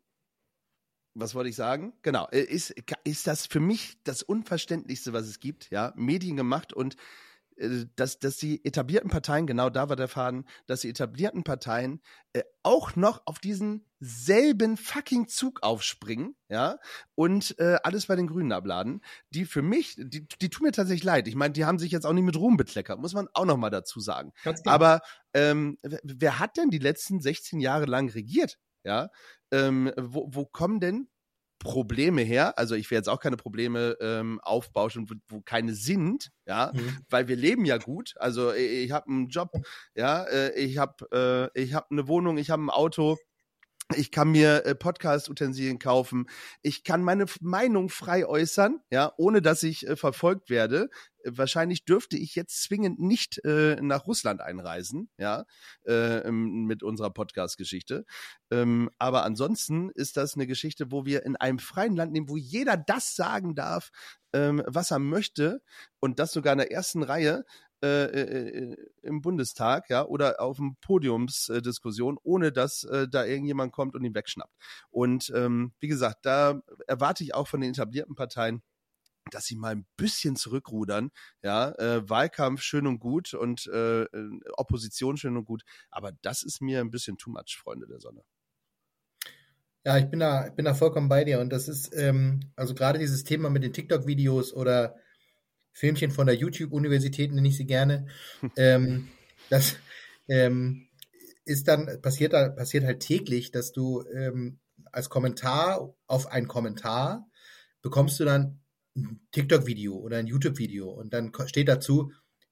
Speaker 2: was wollte ich sagen? Genau, äh, ist, ist das für mich das Unverständlichste, was es gibt, ja, Medien gemacht und dass, dass die etablierten Parteien, genau da war der Faden, dass die etablierten Parteien äh, auch noch auf diesen selben fucking Zug aufspringen, ja, und äh, alles bei den Grünen abladen, die für mich, die, die tun mir tatsächlich leid. Ich meine, die haben sich jetzt auch nicht mit Ruhm bekleckert, muss man auch noch mal dazu sagen.
Speaker 3: Klar.
Speaker 2: Aber ähm, wer- wer hat denn die letzten 16 Jahre lang regiert? Ja, ähm, wo, wo kommen denn Probleme her? Also ich will jetzt auch keine Probleme ähm, aufbauschen, wo, wo keine sind, ja,
Speaker 3: Mhm.
Speaker 2: weil wir leben ja gut. Also ich, ich habe einen Job, ja, äh, ich habe äh, ich habe eine Wohnung, ich habe ein Auto. Ich kann mir äh, Podcast-Utensilien kaufen. Ich kann meine Meinung frei äußern, ja, ohne dass ich äh, verfolgt werde. Äh, wahrscheinlich dürfte ich jetzt zwingend nicht äh, nach Russland einreisen, ja, äh, ähm, mit unserer Podcast-Geschichte. Ähm, aber ansonsten ist das eine Geschichte, wo wir in einem freien Land leben, wo jeder das sagen darf, ähm, was er möchte und das sogar in der ersten Reihe äh, äh, im Bundestag, ja, oder auf dem Podiumsdiskussion, ohne dass äh, da irgendjemand kommt und ihn wegschnappt. Und ähm, wie gesagt, da erwarte ich auch von den etablierten Parteien, dass sie mal ein bisschen zurückrudern. Ja, äh, Wahlkampf schön und gut und äh, äh, Opposition schön und gut, aber das ist mir ein bisschen too much, Freunde der Sonne.
Speaker 3: Ja, ich bin da, ich bin da vollkommen bei dir. Und das ist, ähm, also gerade dieses Thema mit den TikTok-Videos oder Filmchen von der YouTube-Universität, nenne ich sie gerne, ähm, das ähm, ist dann, passiert, da- passiert halt täglich, dass du ähm, als Kommentar auf einen Kommentar bekommst du dann ein TikTok-Video oder ein YouTube-Video und dann steht dazu,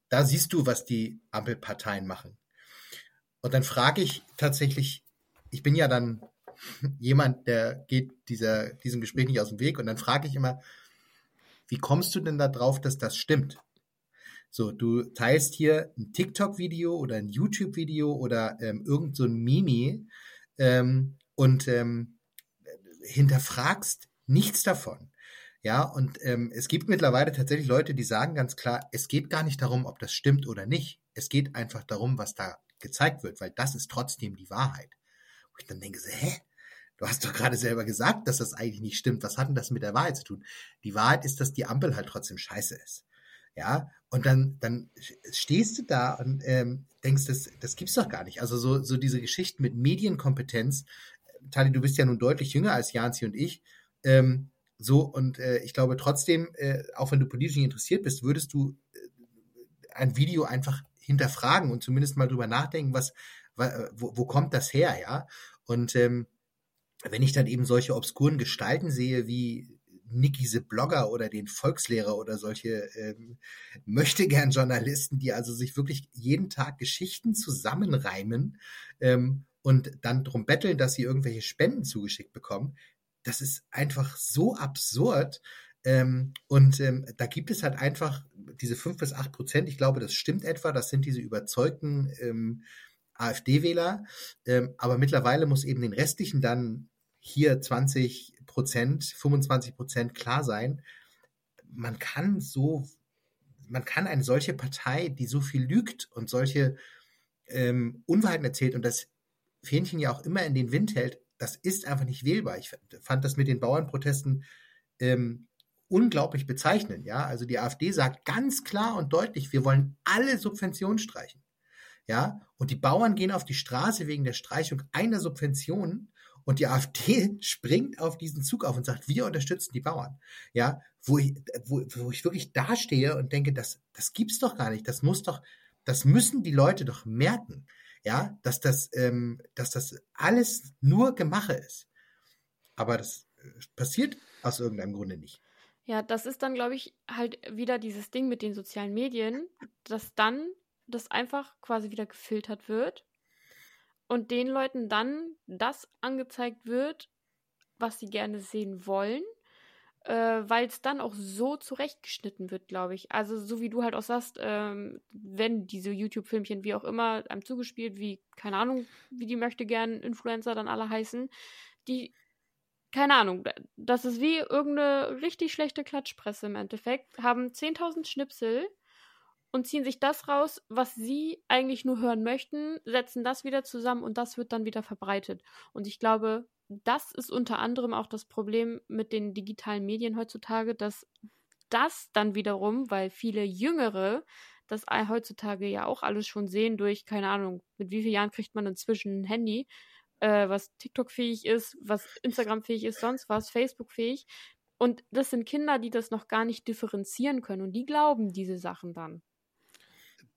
Speaker 3: da siehst du, was die Ampelparteien machen. Und dann frage ich tatsächlich, ich bin ja dann jemand, der geht dieser, diesem Gespräch nicht aus dem Weg und dann frage ich immer, wie kommst du denn da drauf, dass das stimmt? So, du teilst hier ein TikTok-Video oder ein YouTube-Video oder ähm, irgend so ein Mimi ähm, und ähm, hinterfragst nichts davon. Ja, und ähm, es gibt mittlerweile tatsächlich Leute, die sagen ganz klar, es geht gar nicht darum, ob das stimmt oder nicht. Es geht einfach darum, was da gezeigt wird, weil das ist trotzdem die Wahrheit. Wo ich dann denke, so, hä? Du hast doch gerade selber gesagt, dass das eigentlich nicht stimmt. Was hat denn das mit der Wahrheit zu tun? Die Wahrheit ist, dass die Ampel halt trotzdem scheiße ist. Ja, und dann, dann stehst du da und ähm, denkst, das, das gibt's doch gar nicht. Also so, so diese Geschichten mit Medienkompetenz. Tali, du bist ja nun deutlich jünger als Janzi und ich. Ähm, so, und äh, ich glaube trotzdem, äh, auch wenn du politisch nicht interessiert bist, würdest du äh, ein Video einfach hinterfragen und zumindest mal drüber nachdenken, was, wa- wo, wo kommt das her, ja? Und ähm, wenn ich dann eben solche obskuren Gestalten sehe, wie Niki the Blogger oder den Volkslehrer oder solche ähm, möchte gern Journalisten, die also sich wirklich jeden Tag Geschichten zusammenreimen ähm, und dann drum betteln, dass sie irgendwelche Spenden zugeschickt bekommen, das ist einfach so absurd. Ähm, und ähm, da gibt es halt einfach diese fünf bis acht Prozent, ich glaube, das stimmt etwa, das sind diese überzeugten ähm, AfD-Wähler. Ähm, aber mittlerweile muss eben den restlichen dann hier 20 Prozent, 25 Prozent klar sein. Man kann so, man kann eine solche Partei, die so viel lügt und solche ähm, Unwahrheiten erzählt und das Fähnchen ja auch immer in den Wind hält, das ist einfach nicht wählbar. Ich fand das mit den Bauernprotesten ähm, unglaublich bezeichnend. Ja, also die AfD sagt ganz klar und deutlich, wir wollen alle Subventionen streichen. Ja, und die Bauern gehen auf die Straße wegen der Streichung einer Subvention und die AfD springt auf diesen Zug auf und sagt, wir unterstützen die Bauern. Ja, wo ich, wo, wo ich wirklich dastehe und denke, das, das gibt's doch gar nicht. Das muss doch, das müssen die Leute doch merken. Ja, dass das, ähm, dass das alles nur Gemache ist. Aber das äh, passiert aus irgendeinem Grunde nicht.
Speaker 1: Ja, das ist dann, glaube ich, halt wieder dieses Ding mit den sozialen Medien, dass dann das einfach quasi wieder gefiltert wird und den Leuten dann das angezeigt wird, was sie gerne sehen wollen, äh, weil es dann auch so zurechtgeschnitten wird, glaube ich. Also so wie du halt auch sagst, ähm, wenn diese YouTube-Filmchen, wie auch immer, einem zugespielt, wie, keine Ahnung, wie die möchte gern Influencer dann alle heißen, die keine Ahnung, das ist wie irgendeine richtig schlechte Klatschpresse im Endeffekt, haben 10.000 Schnipsel und ziehen sich das raus, was sie eigentlich nur hören möchten, setzen das wieder zusammen und das wird dann wieder verbreitet. Und ich glaube, das ist unter anderem auch das Problem mit den digitalen Medien heutzutage, dass das dann wiederum, weil viele Jüngere das heutzutage ja auch alles schon sehen durch, keine Ahnung, mit wie vielen Jahren kriegt man inzwischen ein Handy, äh, was TikTok-fähig ist, was Instagram-fähig ist, sonst was, Facebook-fähig. Und das sind Kinder, die das noch gar nicht differenzieren können und die glauben diese Sachen dann.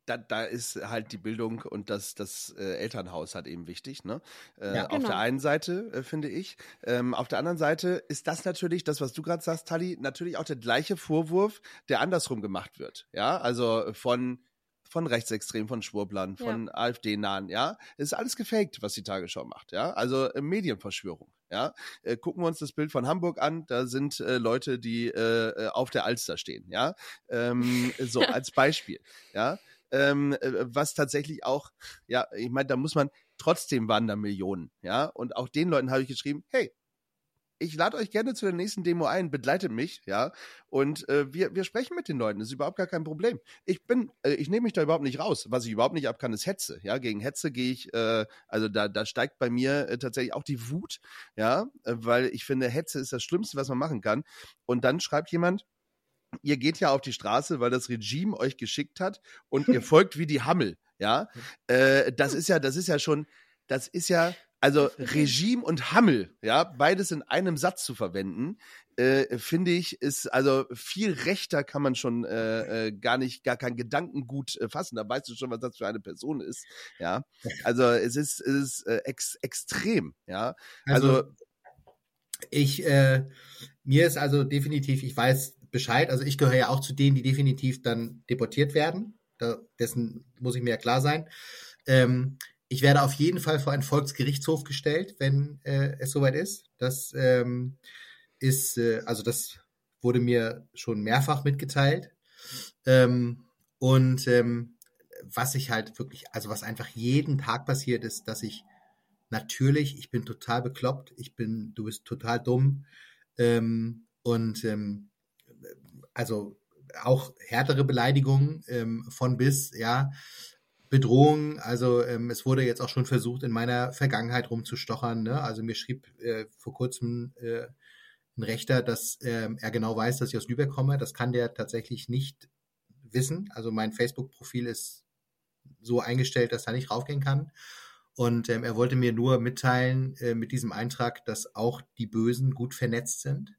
Speaker 2: Da, da ist halt die Bildung und das, das äh, Elternhaus halt eben wichtig. Ne? Äh,
Speaker 3: Ja.
Speaker 2: Auf
Speaker 1: Genau.
Speaker 2: der einen Seite, äh, finde ich. Ähm, auf der anderen Seite ist das natürlich, das, was du gerade sagst, Tali, natürlich auch der gleiche Vorwurf, der andersrum gemacht wird. Ja, also von von Rechtsextremen, von Schwurblern, von AfD-Nahen, ja. Es ist alles gefaked, was die Tagesschau macht, ja. Also äh, Medienverschwörung, ja. Äh, gucken wir uns das Bild von Hamburg an, da sind äh, Leute, die äh, äh auf der Alster stehen, ja. Ähm, so, als Beispiel, ja. Ähm, äh, was tatsächlich auch, ja, ich meine, da muss man, trotzdem waren da Millionen, ja. Und auch den Leuten habe ich geschrieben, hey, ich lade euch gerne zu der nächsten Demo ein, begleitet mich, ja, und äh, wir, wir sprechen mit den Leuten, das ist überhaupt gar kein Problem. Ich bin, äh, ich nehme mich da überhaupt nicht raus. Was ich überhaupt nicht ab kann, ist Hetze, ja, gegen Hetze gehe ich, äh, also da, da steigt bei mir äh, tatsächlich auch die Wut, ja, äh, weil ich finde, Hetze ist das Schlimmste, was man machen kann. Und dann schreibt jemand, ihr geht ja auf die Straße, weil das Regime euch geschickt hat und ihr folgt wie die Hammel, ja, äh, das ist ja, das ist ja schon, das ist ja, also Regime und Hammel, ja, beides in einem Satz zu verwenden, äh, finde ich, ist also viel rechter kann man schon äh, äh, gar nicht, gar kein Gedankengut äh, fassen. Da weißt du schon, was das für eine Person ist. Ja, also es ist, es ist äh, ex, extrem. Ja, also, also
Speaker 3: ich, äh, mir ist also definitiv, ich weiß Bescheid. Also ich gehöre ja auch zu denen, die definitiv dann deportiert werden. Da, dessen muss ich mir ja klar sein. Ähm, ich werde auf jeden Fall vor einen Volksgerichtshof gestellt, wenn äh, es soweit ist. Das ähm, ist, äh, also das wurde mir schon mehrfach mitgeteilt. Ähm, und ähm, was ich halt wirklich, also was einfach jeden Tag passiert ist, dass ich natürlich, ich bin total bekloppt, ich bin, du bist total dumm. Ähm, und ähm, also auch härtere Beleidigungen ähm, von bis, ja. Bedrohung. Also ähm, es wurde jetzt auch schon versucht, in meiner Vergangenheit rumzustochern. Ne? Also mir schrieb äh, vor kurzem äh, ein Rechter, dass äh, er genau weiß, dass ich aus Lübeck komme. Das kann der tatsächlich nicht wissen. Also mein Facebook-Profil ist so eingestellt, dass er nicht raufgehen kann. Und ähm, er wollte mir nur mitteilen äh, mit diesem Eintrag, dass auch die Bösen gut vernetzt sind.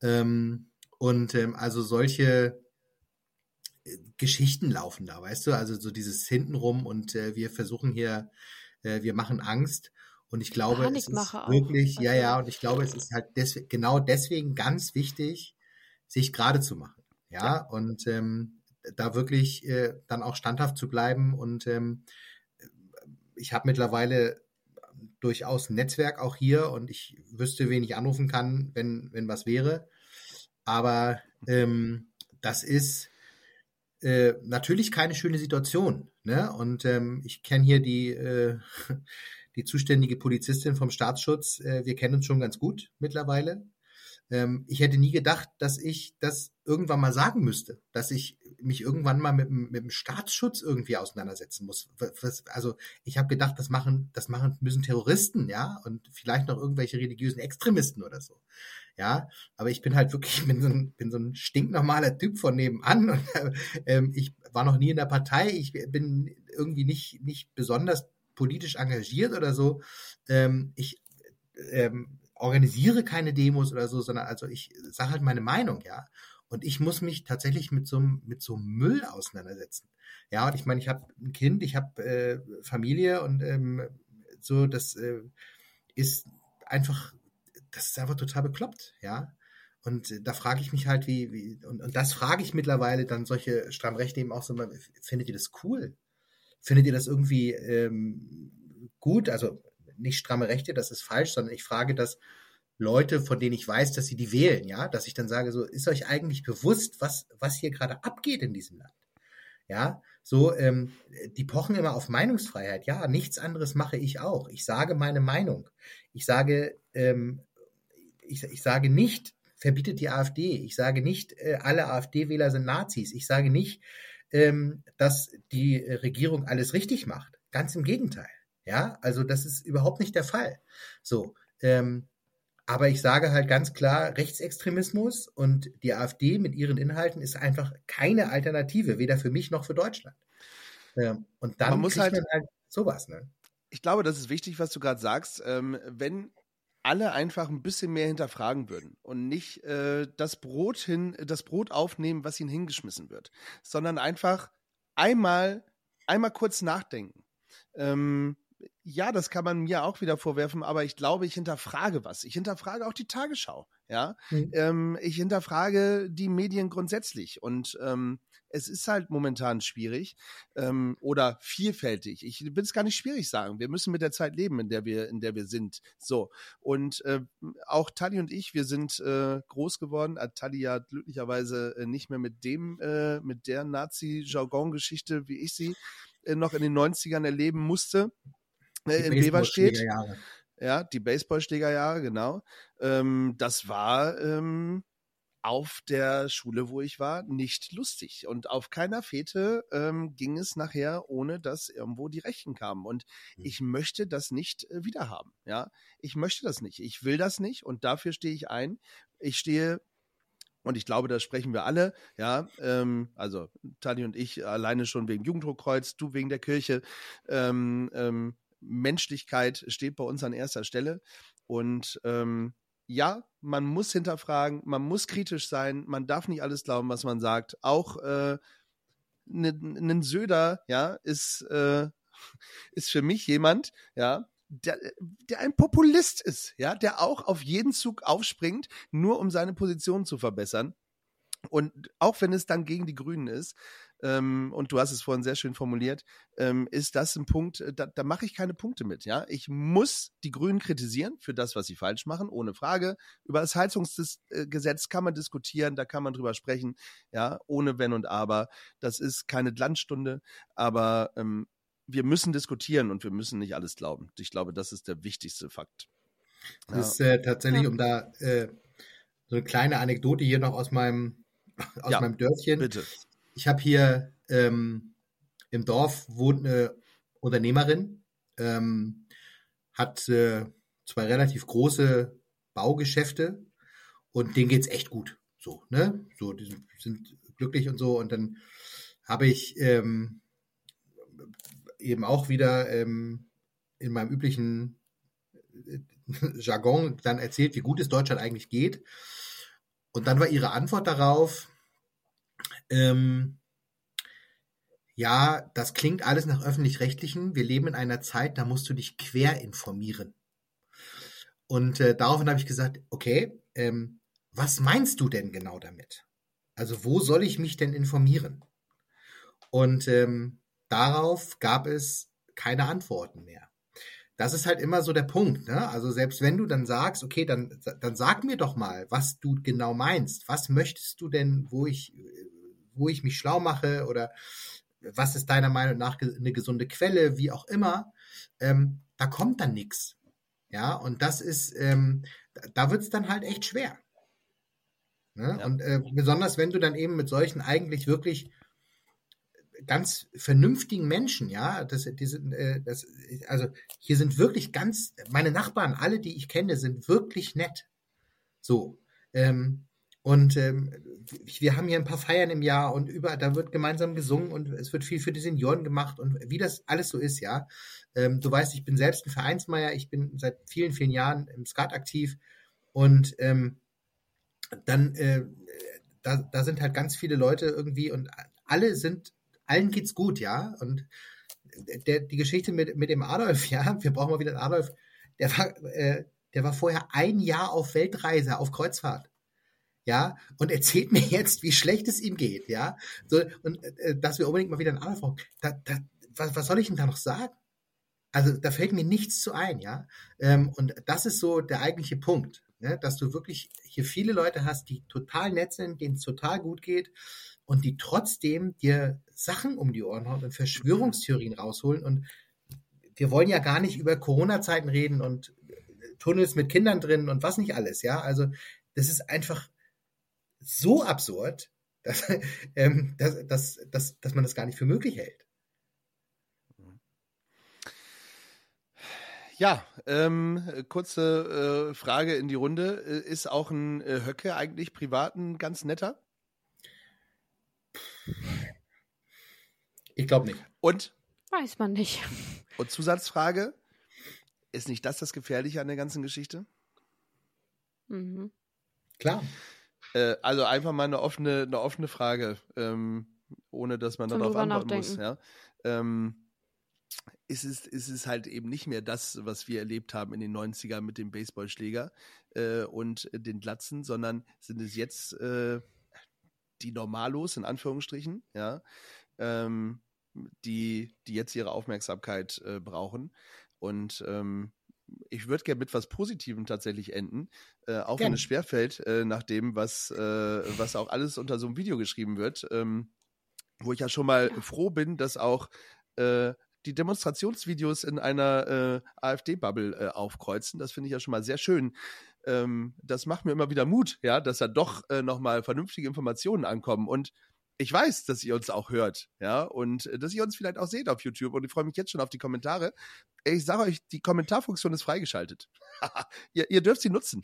Speaker 3: Ähm, und ähm, also solche Geschichten laufen da, weißt du? Also so dieses hintenrum und äh, wir versuchen hier, äh, wir machen Angst. Und ich glaube, es ist wirklich, auch. ja, ja, und ich glaube, es ist halt des, genau deswegen ganz wichtig, sich gerade zu machen. Ja, ja. und ähm, da wirklich äh, dann auch standhaft zu bleiben. Und ähm, ich habe mittlerweile durchaus ein Netzwerk auch hier und ich wüsste, wen ich anrufen kann, wenn, wenn was wäre. Aber ähm, das ist, äh, natürlich keine schöne Situation. Ne? Und ähm, ich kenne hier die, äh, die zuständige Polizistin vom Staatsschutz. Äh, wir kennen uns schon ganz gut mittlerweile. Ähm, ich hätte nie gedacht, dass ich das irgendwann mal sagen müsste, dass ich mich irgendwann mal mit, mit dem Staatsschutz irgendwie auseinandersetzen muss. Also ich habe gedacht, das machen, das machen müssen Terroristen, ja, und vielleicht noch irgendwelche religiösen Extremisten oder so. Ja, aber ich bin halt wirklich, bin so ein, bin so ein stinknormaler Typ von nebenan und ähm, ich war noch nie in der Partei, ich bin irgendwie nicht, nicht besonders politisch engagiert oder so. Ähm, ich ähm, organisiere keine Demos oder so, sondern also ich sage halt meine Meinung, ja. Und ich muss mich tatsächlich mit so, mit so Müll auseinandersetzen. Ja, und ich meine, ich habe ein Kind, ich habe äh, Familie und ähm, so, das äh, ist einfach, das ist einfach total bekloppt, ja. Und äh, da frage ich mich halt, wie, wie und, und das frage ich mittlerweile dann solche Stammrechte eben auch so, findet ihr das cool? Findet ihr das irgendwie ähm, gut? Also nicht stramme Rechte, das ist falsch, sondern ich frage das Leute, von denen ich weiß, dass sie die wählen, ja, dass ich dann sage, so, ist euch eigentlich bewusst, was, was hier gerade abgeht in diesem Land? Ja, so, ähm, die pochen immer auf Meinungsfreiheit. Ja, nichts anderes mache ich auch. Ich sage meine Meinung. Ich sage, ähm, ich, ich sage nicht, verbietet die AfD. Ich sage nicht, äh, alle AfD-Wähler sind Nazis. Ich sage nicht, ähm, dass die Regierung alles richtig macht. Ganz im Gegenteil. Ja, also das ist überhaupt nicht der Fall. So, ähm, aber ich sage halt ganz klar, Rechtsextremismus und die AfD mit ihren Inhalten ist einfach keine Alternative, weder für mich noch für Deutschland. Ähm, und dann
Speaker 2: man muss halt,
Speaker 3: halt sowas. Ne?
Speaker 2: Ich glaube, das ist wichtig, was du gerade sagst. Ähm, wenn alle einfach ein bisschen mehr hinterfragen würden und nicht äh, das Brot hin, das Brot aufnehmen, was ihnen hingeschmissen wird, sondern einfach einmal, einmal kurz nachdenken. Ähm, ja, das kann man mir auch wieder vorwerfen, aber ich glaube, ich hinterfrage was. Ich hinterfrage auch die Tagesschau. Ja, mhm. ähm, ich hinterfrage die Medien grundsätzlich und ähm, es ist halt momentan schwierig ähm, oder vielfältig. Ich will es gar nicht schwierig sagen. Wir müssen mit der Zeit leben, in der wir, in der wir sind. So. Und äh, auch Tali und ich, wir sind äh, groß geworden. Äh, Tali ja glücklicherweise äh, nicht mehr mit dem, äh, mit der Nazi-Jargon-Geschichte, wie ich sie äh, noch in den 90ern erleben musste. Äh, in Beverstedt. Ja, die Baseballschlägerjahre, genau. Ähm, das war ähm, auf der Schule, wo ich war, nicht lustig. Und auf keiner Fete ähm, ging es nachher, ohne dass irgendwo die Rechten kamen. Und hm. ich möchte das nicht äh, wiederhaben. Ja, ich möchte das nicht. Ich will das nicht. Und dafür stehe ich ein. Ich stehe und ich glaube, da sprechen wir alle, ja, ähm, also Tali und ich alleine schon wegen Jugenddruckkreuz, du wegen der Kirche. Ähm, ähm, Menschlichkeit steht bei uns an erster Stelle. Und ähm, ja, man muss hinterfragen, man muss kritisch sein, man darf nicht alles glauben, was man sagt. Auch äh, ein Söder, ja, ist, äh, ist für mich jemand, ja, der, der ein Populist ist, ja, der auch auf jeden Zug aufspringt, nur um seine Position zu verbessern. Und auch wenn es dann gegen die Grünen ist, ähm, und du hast es vorhin sehr schön formuliert, ähm, ist das ein Punkt, äh, da, da mache ich keine Punkte mit. Ja, ich muss die Grünen kritisieren für das, was sie falsch machen, ohne Frage. Über das Heizungsgesetz kann man diskutieren, da kann man drüber sprechen, ja, ohne Wenn und Aber. Das ist keine Glanzstunde, aber ähm, wir müssen diskutieren und wir müssen nicht alles glauben. Ich glaube, das ist der wichtigste Fakt.
Speaker 3: Das ist äh, tatsächlich, um da äh, so eine kleine Anekdote hier noch aus meinem aus ja, meinem Dörfchen.
Speaker 2: Bitte.
Speaker 3: Ich habe hier ähm, im Dorf wohnt eine Unternehmerin, ähm, hat äh, zwei relativ große Baugeschäfte und denen geht's echt gut. So, ne? So, die sind glücklich und so. Und dann habe ich ähm, eben auch wieder ähm, in meinem üblichen äh, Jargon dann erzählt, wie gut es Deutschland eigentlich geht. Und dann war ihre Antwort darauf, ähm, ja, das klingt alles nach öffentlich-rechtlichen. Wir leben in einer Zeit, da musst du dich quer informieren. Und äh, daraufhin habe ich gesagt, okay, ähm, was meinst du denn genau damit? Also wo soll ich mich denn informieren? Und ähm, darauf gab es keine Antworten mehr. Das ist halt immer so der Punkt. Ne? Also selbst wenn du dann sagst, okay, dann, dann sag mir doch mal, was du genau meinst. Was möchtest du denn, wo ich, wo ich mich schlau mache oder was ist deiner Meinung nach eine gesunde Quelle, wie auch immer, ähm, da kommt dann nichts. Ja, und das ist, ähm, da wird es dann halt echt schwer. Ne? Ja. Und äh, besonders wenn du dann eben mit solchen eigentlich wirklich ganz vernünftigen Menschen, ja, das, die sind, äh, das, also hier sind wirklich ganz, meine Nachbarn, alle, die ich kenne, sind wirklich nett. So. Ähm, und ähm, wir haben hier ein paar Feiern im Jahr und über, da wird gemeinsam gesungen und es wird viel für die Senioren gemacht und wie das alles so ist, ja. Ähm, du weißt, ich bin selbst ein Vereinsmeier, ich bin seit vielen, vielen Jahren im Skat aktiv und ähm, dann, äh, da, da sind halt ganz viele Leute irgendwie und alle sind, allen geht's gut, ja. Und der, die Geschichte mit, mit dem Adolf, ja, wir brauchen mal wieder einen Adolf, der war, äh, der war vorher ein Jahr auf Weltreise, auf Kreuzfahrt ja, und erzählt mir jetzt, wie schlecht es ihm geht, ja, so, und äh, dass wir unbedingt mal wieder einen brauchen. Da, da, was, was soll ich denn da noch sagen? Also da fällt mir nichts zu ein, ja. Ähm, und das ist so der eigentliche Punkt, ne? dass du wirklich hier viele Leute hast, die total nett sind, denen es total gut geht und die trotzdem dir Sachen um die Ohren hauen und Verschwörungstheorien rausholen. Und wir wollen ja gar nicht über Corona-Zeiten reden und Tunnels mit Kindern drin und was nicht alles, ja. Also das ist einfach so absurd, dass, ähm, dass, dass, dass, dass man das gar nicht für möglich hält.
Speaker 2: Ja, ähm, kurze äh, Frage in die Runde. Äh, ist auch ein äh, Höcke eigentlich privat ein ganz netter?
Speaker 3: Ich glaube nicht.
Speaker 2: Und?
Speaker 1: Weiß man nicht.
Speaker 2: Und Zusatzfrage: Ist nicht das das Gefährliche an der ganzen Geschichte?
Speaker 1: Mhm.
Speaker 3: Klar.
Speaker 2: Äh, also einfach mal eine offene, eine offene Frage, ähm, ohne dass man darauf antworten muss. Ja? Ähm, ist es, ist es halt eben nicht mehr das, was wir erlebt haben in den 90ern mit dem Baseballschläger äh, und den Glatzen, sondern sind es jetzt äh, die Normalos in Anführungsstrichen, ja, ähm, die, die jetzt ihre Aufmerksamkeit äh, brauchen. Und ähm, ich würde gerne mit was Positivem tatsächlich enden, äh, auch wenn es schwerfällt, äh, nach dem, was, äh, was auch alles unter so einem Video geschrieben wird, ähm, wo ich ja schon mal froh bin, dass auch äh, die Demonstrationsvideos in einer äh, AfD-Bubble äh, aufkreuzen. Das finde ich ja schon mal sehr schön. Ähm, das macht mir immer wieder Mut, ja, dass da doch äh, nochmal vernünftige Informationen ankommen. Und ich weiß, dass ihr uns auch hört, ja, und äh, dass ihr uns vielleicht auch seht auf YouTube. Und ich freue mich jetzt schon auf die Kommentare. Ich sage euch, die Kommentarfunktion ist freigeschaltet. ihr, ihr dürft sie nutzen.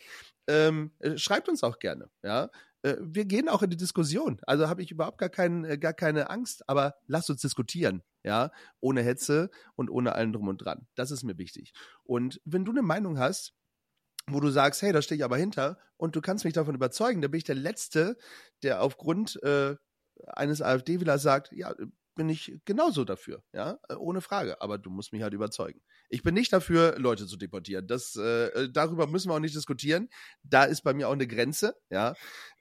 Speaker 2: Ähm, äh, schreibt uns auch gerne, ja. Äh, wir gehen auch in die Diskussion. Also habe ich überhaupt gar, kein, äh, gar keine Angst, aber lasst uns diskutieren, ja, ohne Hetze und ohne allen drum und dran. Das ist mir wichtig. Und wenn du eine Meinung hast, wo du sagst, hey, da stehe ich aber hinter und du kannst mich davon überzeugen, dann bin ich der Letzte, der aufgrund äh, eines AfD-Wählers sagt, ja, bin ich genauso dafür, ja, äh, ohne Frage. Aber du musst mich halt überzeugen. Ich bin nicht dafür, Leute zu deportieren. Das, äh, darüber müssen wir auch nicht diskutieren. Da ist bei mir auch eine Grenze, ja.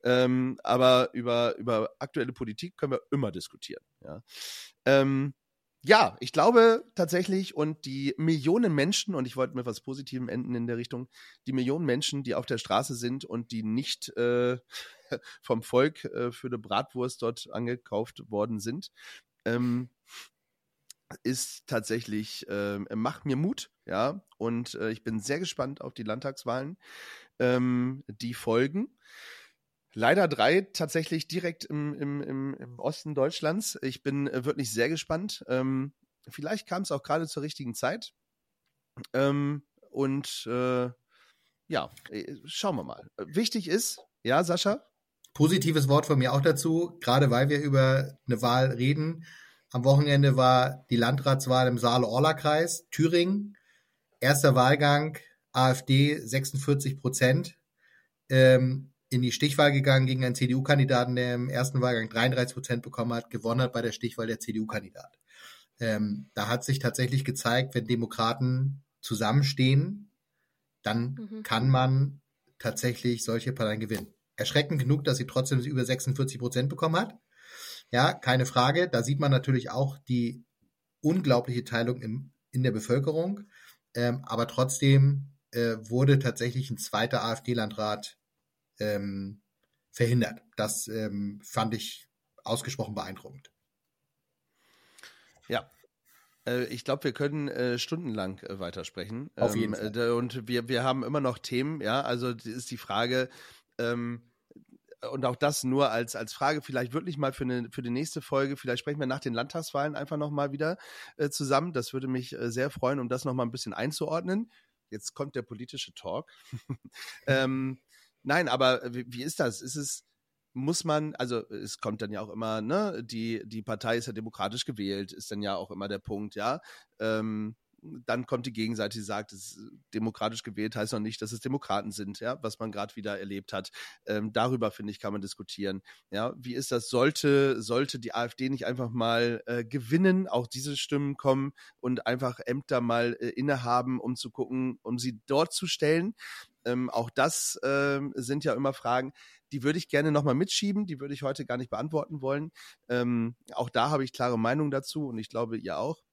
Speaker 2: Ähm, aber über, über aktuelle Politik können wir immer diskutieren, ja. Ähm, ja, ich glaube tatsächlich, und die Millionen Menschen, und ich wollte mit was Positivem enden in der Richtung, die Millionen Menschen, die auf der Straße sind und die nicht äh, vom Volk äh, für eine Bratwurst dort angekauft worden sind, ähm, ist tatsächlich, äh, macht mir Mut, ja, und äh, ich bin sehr gespannt auf die Landtagswahlen, ähm, die folgen. Leider drei tatsächlich direkt im, im, im, im Osten Deutschlands. Ich bin äh, wirklich sehr gespannt. Ähm, vielleicht kam es auch gerade zur richtigen Zeit. Ähm, und äh, ja, äh, schauen wir mal. Wichtig ist, ja, Sascha?
Speaker 3: Positives Wort von mir auch dazu, gerade weil wir über eine Wahl reden. Am Wochenende war die Landratswahl im Saale-Orla-Kreis, Thüringen. Erster Wahlgang, AfD 46 Prozent. Ähm, in die Stichwahl gegangen gegen einen CDU-Kandidaten, der im ersten Wahlgang 33 Prozent bekommen hat, gewonnen hat bei der Stichwahl der CDU-Kandidat. Ähm, da hat sich tatsächlich gezeigt, wenn Demokraten zusammenstehen, dann
Speaker 1: Mhm.
Speaker 3: kann man tatsächlich solche Parteien gewinnen. Erschreckend genug, dass sie trotzdem über 46 Prozent bekommen hat. Ja, keine Frage. Da sieht man natürlich auch die unglaubliche Teilung im, in der Bevölkerung. Ähm, aber trotzdem äh, wurde tatsächlich ein zweiter AfD-Landrat ähm, verhindert. Das ähm, fand ich ausgesprochen beeindruckend.
Speaker 2: Ja. Äh, ich glaube, wir können äh, stundenlang äh, weitersprechen.
Speaker 3: Auf jeden
Speaker 2: ähm, äh, Und wir, wir haben immer noch Themen, ja. Also ist die Frage, ähm, und auch das nur als, als Frage, vielleicht wirklich mal für, eine, für die nächste Folge, vielleicht sprechen wir nach den Landtagswahlen einfach nochmal wieder äh, zusammen. Das würde mich äh, sehr freuen, um das nochmal ein bisschen einzuordnen. Jetzt kommt der politische Talk. ähm, nein, aber wie, wie ist das? Ist es, muss man, also es kommt dann ja auch immer, ne, die, die Partei ist ja demokratisch gewählt, ist dann ja auch immer der Punkt, ja. Ähm, dann kommt die Gegenseite, die sagt, es ist demokratisch gewählt heißt noch nicht, dass es Demokraten sind, ja, was man gerade wieder erlebt hat. Ähm, darüber, finde ich, kann man diskutieren. Ja, wie ist das? Sollte, sollte die AfD nicht einfach mal äh, gewinnen, auch diese Stimmen kommen und einfach Ämter mal äh, innehaben, um zu gucken, um sie dort zu stellen? Ähm, auch das ähm, sind ja immer Fragen, die würde ich gerne nochmal mitschieben, die würde ich heute gar nicht beantworten wollen. Ähm, auch da habe ich klare Meinung dazu und ich glaube, ihr auch.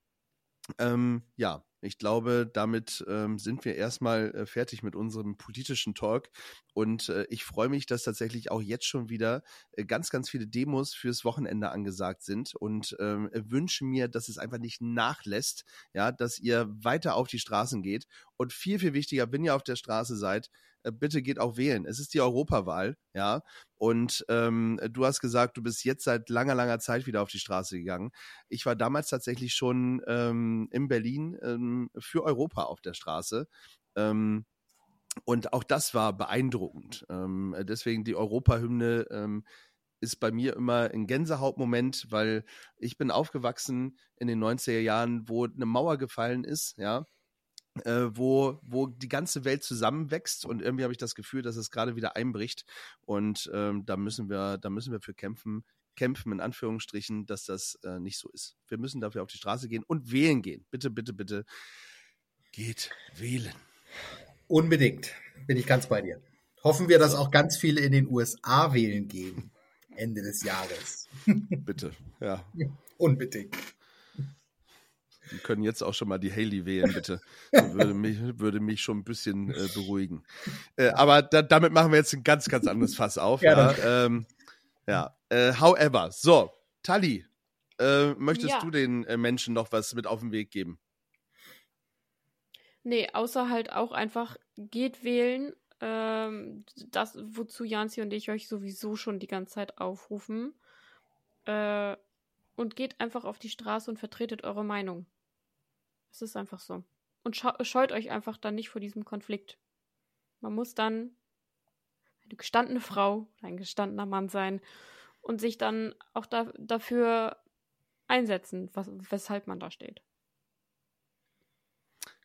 Speaker 2: Ähm, ja, ich glaube, damit ähm, sind wir erstmal äh, fertig mit unserem politischen Talk. Und äh, ich freue mich, dass tatsächlich auch jetzt schon wieder äh, ganz, ganz viele Demos fürs Wochenende angesagt sind und ähm, wünsche mir, dass es einfach nicht nachlässt, ja, dass ihr weiter auf die Straßen geht. Und viel, viel wichtiger, wenn ihr auf der Straße seid, bitte geht auch wählen. Es ist die Europawahl, ja. Und ähm, du hast gesagt, du bist jetzt seit langer, langer Zeit wieder auf die Straße gegangen. Ich war damals tatsächlich schon ähm, in Berlin ähm, für Europa auf der Straße. Ähm, und auch das war beeindruckend. Ähm, deswegen die Europahymne ähm, ist bei mir immer ein Gänsehautmoment, weil ich bin aufgewachsen in den 90er Jahren, wo eine Mauer gefallen ist, ja, äh, wo, wo die ganze Welt zusammenwächst und irgendwie habe ich das Gefühl, dass es gerade wieder einbricht und ähm, da müssen wir, da müssen wir für kämpfen, kämpfen in Anführungsstrichen, dass das äh, nicht so ist. Wir müssen dafür auf die Straße gehen und wählen gehen. Bitte, bitte, bitte geht wählen.
Speaker 3: Unbedingt. Bin ich ganz bei dir. Hoffen wir, dass auch ganz viele in den USA wählen gehen. Ende des Jahres.
Speaker 2: Bitte. Ja.
Speaker 3: Unbedingt.
Speaker 2: Die können jetzt auch schon mal die Haley wählen, bitte. Das würde mich, würde mich schon ein bisschen äh, beruhigen. Äh, aber da, damit machen wir jetzt ein ganz, ganz anderes Fass auf.
Speaker 3: Ja,
Speaker 2: Ja, ähm, ja. Äh, however, so, Tali, äh, möchtest
Speaker 1: Ja.
Speaker 2: du den äh, Menschen noch was mit auf den Weg geben?
Speaker 1: Nee, außer halt auch einfach geht wählen. Ähm, das, wozu Janzi und ich euch sowieso schon die ganze Zeit aufrufen. Äh, und geht einfach auf die Straße und vertretet eure Meinung. Es ist einfach so. Und scheut euch einfach dann nicht vor diesem Konflikt. Man muss dann eine gestandene Frau oder ein gestandener Mann sein und sich dann auch da, dafür einsetzen, was, weshalb man da steht.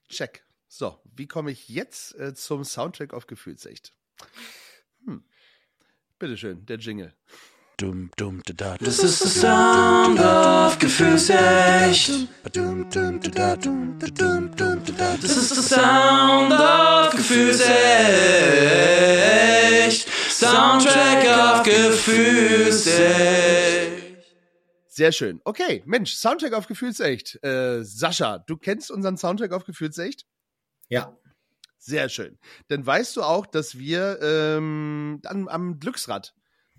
Speaker 2: Check. So, wie komme ich jetzt äh, zum Soundtrack auf Gefühlsecht? Hm. Bitteschön, der Jingle.
Speaker 4: Dum, dum, da, da. Das ist der Sound of Gefühlsecht. Das ist der Sound of Gefühlsecht. Soundtrack of Gefühlsecht.
Speaker 2: Sehr schön. Okay, Mensch, Soundtrack auf Gefühlsecht. Äh, Sascha, du kennst unseren Soundtrack auf Gefühlsecht?
Speaker 3: Ja.
Speaker 2: Sehr schön. Dann weißt du auch, dass wir ähm, dann am Glücksrad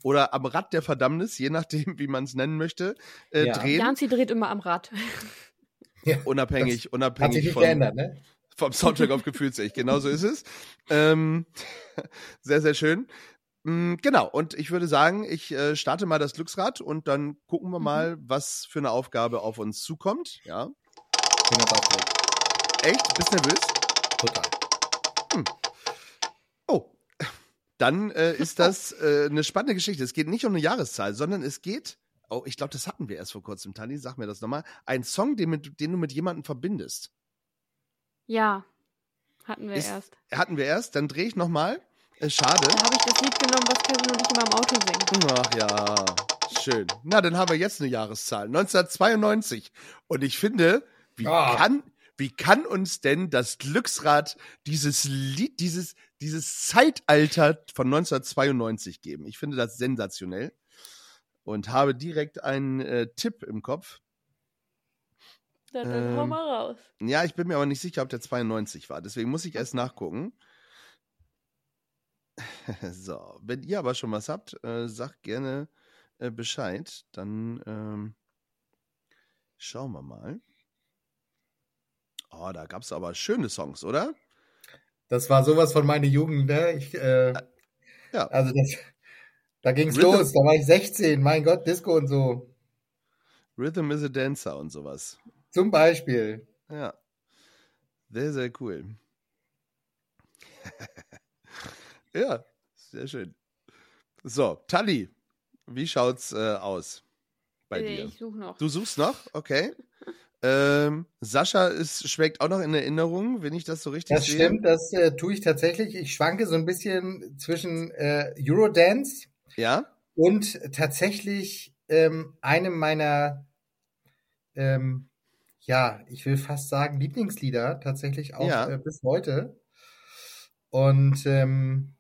Speaker 2: oder am Rad der Verdammnis, je nachdem, wie man es nennen möchte, äh,
Speaker 3: Ja.
Speaker 2: drehen.
Speaker 1: Janzi dreht immer am Rad.
Speaker 3: ja.
Speaker 2: Unabhängig,
Speaker 3: Hat sich
Speaker 2: unabhängig
Speaker 3: nicht
Speaker 2: von,
Speaker 3: geändert, ne?
Speaker 2: vom Soundtrack auf Gefühlsecht. Genau so ist es. Ähm, sehr, sehr schön. Mm, Genau, und ich würde sagen, ich äh, starte mal das Glücksrad und dann gucken wir mal, was für eine Aufgabe auf uns zukommt. Ja.
Speaker 3: Bin ganz aufgeregt.
Speaker 2: Echt? Bist nervös?
Speaker 3: Total.
Speaker 2: Dann äh, ist das äh, eine spannende Geschichte. Es geht nicht um eine Jahreszahl, sondern es geht, oh, ich glaube, das hatten wir erst vor kurzem, Tani, sag mir das nochmal, ein Song, den, mit, den du mit jemandem verbindest.
Speaker 1: Ja, hatten wir
Speaker 2: Ist-
Speaker 1: erst.
Speaker 2: Hatten wir erst, dann drehe ich nochmal. Äh, schade.
Speaker 1: Da habe ich das Lied genommen, was Kevin und ich immer im Auto singen.
Speaker 2: Ach ja, schön. Na, dann haben wir jetzt eine Jahreszahl. 1992. Und ich finde, wie
Speaker 3: Ah.
Speaker 2: kann, wie kann uns denn das Glücksrad dieses Lied, dieses, dieses Zeitalter von 1992 geben? Ich finde das sensationell. Und habe direkt einen äh, Tipp im Kopf.
Speaker 1: Dann, hau
Speaker 2: Ähm.
Speaker 1: mal raus.
Speaker 2: Ja, ich bin mir aber nicht sicher, ob der 92 war. Deswegen muss ich erst nachgucken. so, wenn ihr aber schon was habt, äh, sagt gerne äh, Bescheid. Dann ähm, schauen wir mal. Oh, da gab es aber schöne Songs, oder?
Speaker 3: Das war sowas von meiner Jugend, ne? Ich, äh,
Speaker 2: Ja.
Speaker 3: Also das, da ging's
Speaker 2: Rhythm-
Speaker 3: los. Da war ich 16. Mein Gott, Disco und so.
Speaker 2: Rhythm is a Dancer und sowas.
Speaker 3: Zum Beispiel.
Speaker 2: Ja. Sehr, sehr cool. ja, sehr schön. So, Tali, wie schaut's äh, aus bei
Speaker 1: Äh,
Speaker 2: dir?
Speaker 1: Ich suche noch.
Speaker 2: Du suchst noch? Okay. Ähm, Sascha ist, schwelgt auch noch in Erinnerung, wenn ich das so richtig
Speaker 3: Das
Speaker 2: sehe.
Speaker 3: stimmt, das äh, tue ich tatsächlich. Ich schwanke so ein bisschen zwischen äh, Eurodance
Speaker 2: Ja?
Speaker 3: und tatsächlich ähm, einem meiner, ähm, ja, ich will fast sagen, Lieblingslieder, tatsächlich auch
Speaker 2: Ja.
Speaker 3: äh, bis heute. Und ähm,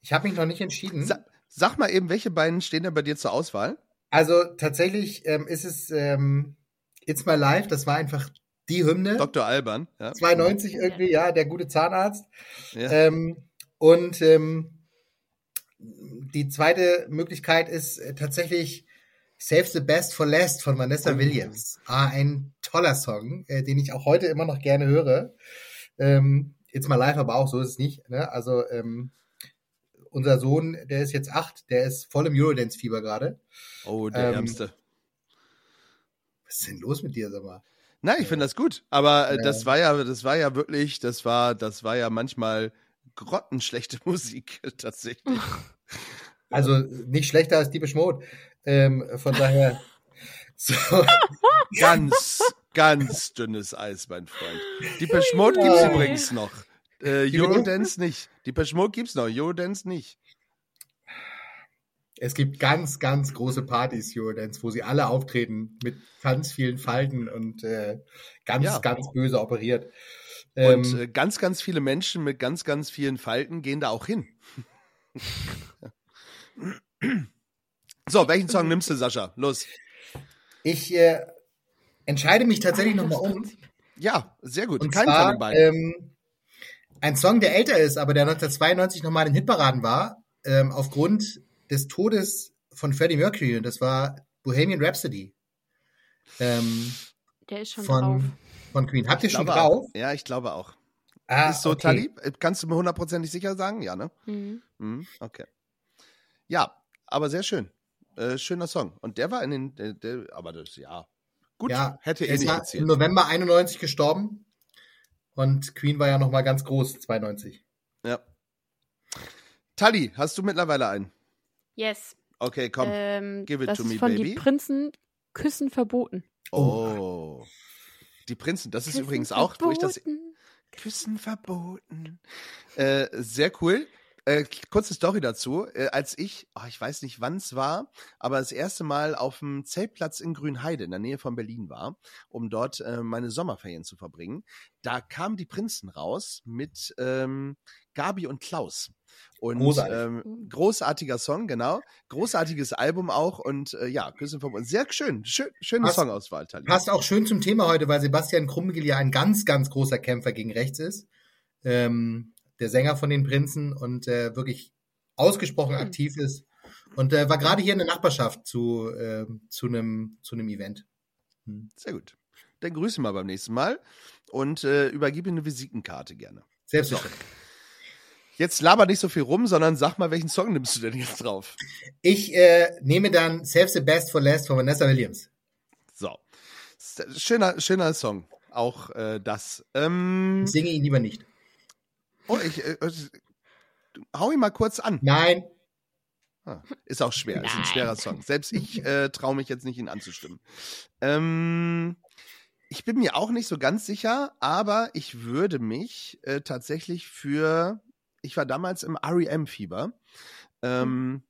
Speaker 3: ich habe mich noch nicht entschieden.
Speaker 2: Sa sag mal eben, welche beiden stehen da bei dir zur Auswahl?
Speaker 3: Also tatsächlich ähm, ist es ähm, It's My Life, das war einfach die Hymne.
Speaker 2: Dr. Alban. Ja.
Speaker 3: 92 irgendwie, ja, der gute Zahnarzt.
Speaker 2: Ja.
Speaker 3: Ähm, und ähm, die zweite Möglichkeit ist äh, tatsächlich Save the Best for Last von Vanessa
Speaker 2: Oh.
Speaker 3: Williams. Ah, ein toller Song, äh, den ich auch heute immer noch gerne höre. Ähm, It's My Life, aber auch so ist es nicht. Ne? Also ähm, unser Sohn, der ist jetzt acht, der ist voll im Eurodance-Fieber gerade.
Speaker 2: Oh, der
Speaker 3: ähm,
Speaker 2: Ärmste.
Speaker 3: Was ist denn los mit dir, sag mal?
Speaker 2: Nein, ich finde das gut. Aber äh, das war ja, das war ja wirklich, das war, das war ja manchmal grottenschlechte Musik tatsächlich.
Speaker 3: Also nicht schlechter als Deepish Mode. Ähm, von daher. So,
Speaker 2: Ganz, ganz dünnes Eis, mein Freund. Die Mode gibt's
Speaker 3: Ui.
Speaker 2: übrigens noch. Äh? Eurodance nicht. Die Mode gibt's noch, Eurodance nicht.
Speaker 3: Es gibt ganz, ganz große Partys, Eurodance, wo sie alle auftreten mit ganz vielen Falten und äh, ganz,
Speaker 2: Ja.
Speaker 3: ganz böse operiert.
Speaker 2: Und
Speaker 3: Ähm,
Speaker 2: äh, ganz, ganz viele Menschen mit ganz, ganz vielen Falten gehen da auch hin. So, welchen Song nimmst du, Sascha? Los.
Speaker 3: Ich äh, entscheide mich tatsächlich nochmal um.
Speaker 2: Ja, sehr gut.
Speaker 3: Und
Speaker 2: Keinen von
Speaker 3: zwar
Speaker 2: den beiden.
Speaker 3: ähm, ein Song, der älter ist, aber der 1992 nochmal in den Hitparaden war, ähm, aufgrund des Todes von Freddie Mercury. Und das war Bohemian Rhapsody. Ähm,
Speaker 1: Der ist schon drauf.
Speaker 3: von, von Queen. Habt ihr
Speaker 2: Ich
Speaker 3: schon drauf?
Speaker 2: Auch. Ja, ich glaube auch.
Speaker 3: Ah,
Speaker 2: ist so,
Speaker 3: okay.
Speaker 2: Tali? Äh, Kannst du mir hundertprozentig sicher sagen? Ja, ne?
Speaker 1: Mhm.
Speaker 2: Mhm, okay. Ja, aber sehr schön. Äh, schöner Song. Und der war in den, der, der, aber das, ja. Gut,
Speaker 3: Ja,
Speaker 2: hätte eh
Speaker 3: er ist
Speaker 2: nicht
Speaker 3: ja im. November 91 gestorben. Und Queen war ja nochmal ganz groß, 92.
Speaker 2: Ja. Tali, hast du mittlerweile einen?
Speaker 1: Yes.
Speaker 2: Okay, komm.
Speaker 1: ähm,
Speaker 2: give it
Speaker 1: das
Speaker 2: to me,
Speaker 1: von
Speaker 2: baby.
Speaker 1: Die Prinzen küssen verboten.
Speaker 2: oh. Die Prinzen, das ist
Speaker 1: Küssen
Speaker 2: übrigens auch, wo ich das
Speaker 1: verboten.
Speaker 2: Küssen verboten. Äh, sehr cool. Äh, kurze Story dazu. Äh, als ich, ah, ich weiß nicht, wann es war, aber das erste Mal auf dem Zeltplatz in Grünheide in der Nähe von Berlin war, um dort äh, meine Sommerferien zu verbringen, da kamen die Prinzen raus mit ähm, Gabi und Klaus. Und
Speaker 3: Großartig.
Speaker 2: ähm, großartiger Song, genau. Großartiges Album auch und äh, ja, Küssen verboten. Sehr schön. schön schöne
Speaker 3: Passt-
Speaker 2: Songauswahl, Tali.
Speaker 3: Passt auch schön zum Thema heute, weil Sebastian Krummigel ja ein ganz, ganz großer Kämpfer gegen rechts ist. Ähm, der Sänger von den Prinzen und äh, wirklich ausgesprochen
Speaker 1: Hm.
Speaker 3: aktiv ist. Und äh, war gerade hier in der Nachbarschaft zu, äh, zu einem zu einem Event.
Speaker 2: Sehr gut. Dann grüße mal beim nächsten Mal und äh, übergebe eine Visitenkarte gerne.
Speaker 3: Selbstverständlich.
Speaker 2: Jetzt laber nicht so viel rum, sondern sag mal, welchen Song nimmst du denn jetzt drauf?
Speaker 3: Ich äh, nehme dann Save the Best for Last von Vanessa Williams.
Speaker 2: So. Schöner, schöner Song. Auch äh, das. Ähm,
Speaker 3: Ich singe ihn lieber nicht.
Speaker 2: oh, ich, äh, äh, hau ihn mal kurz an.
Speaker 3: Nein,
Speaker 2: Ah, ist auch schwer, ist ein
Speaker 1: Nein.
Speaker 2: schwerer Song. Selbst ich äh, traue mich jetzt nicht, ihn anzustimmen. Ähm, ich bin mir auch nicht so ganz sicher, aber ich würde mich äh, tatsächlich für, ich war damals im REM-Fieber. Ähm,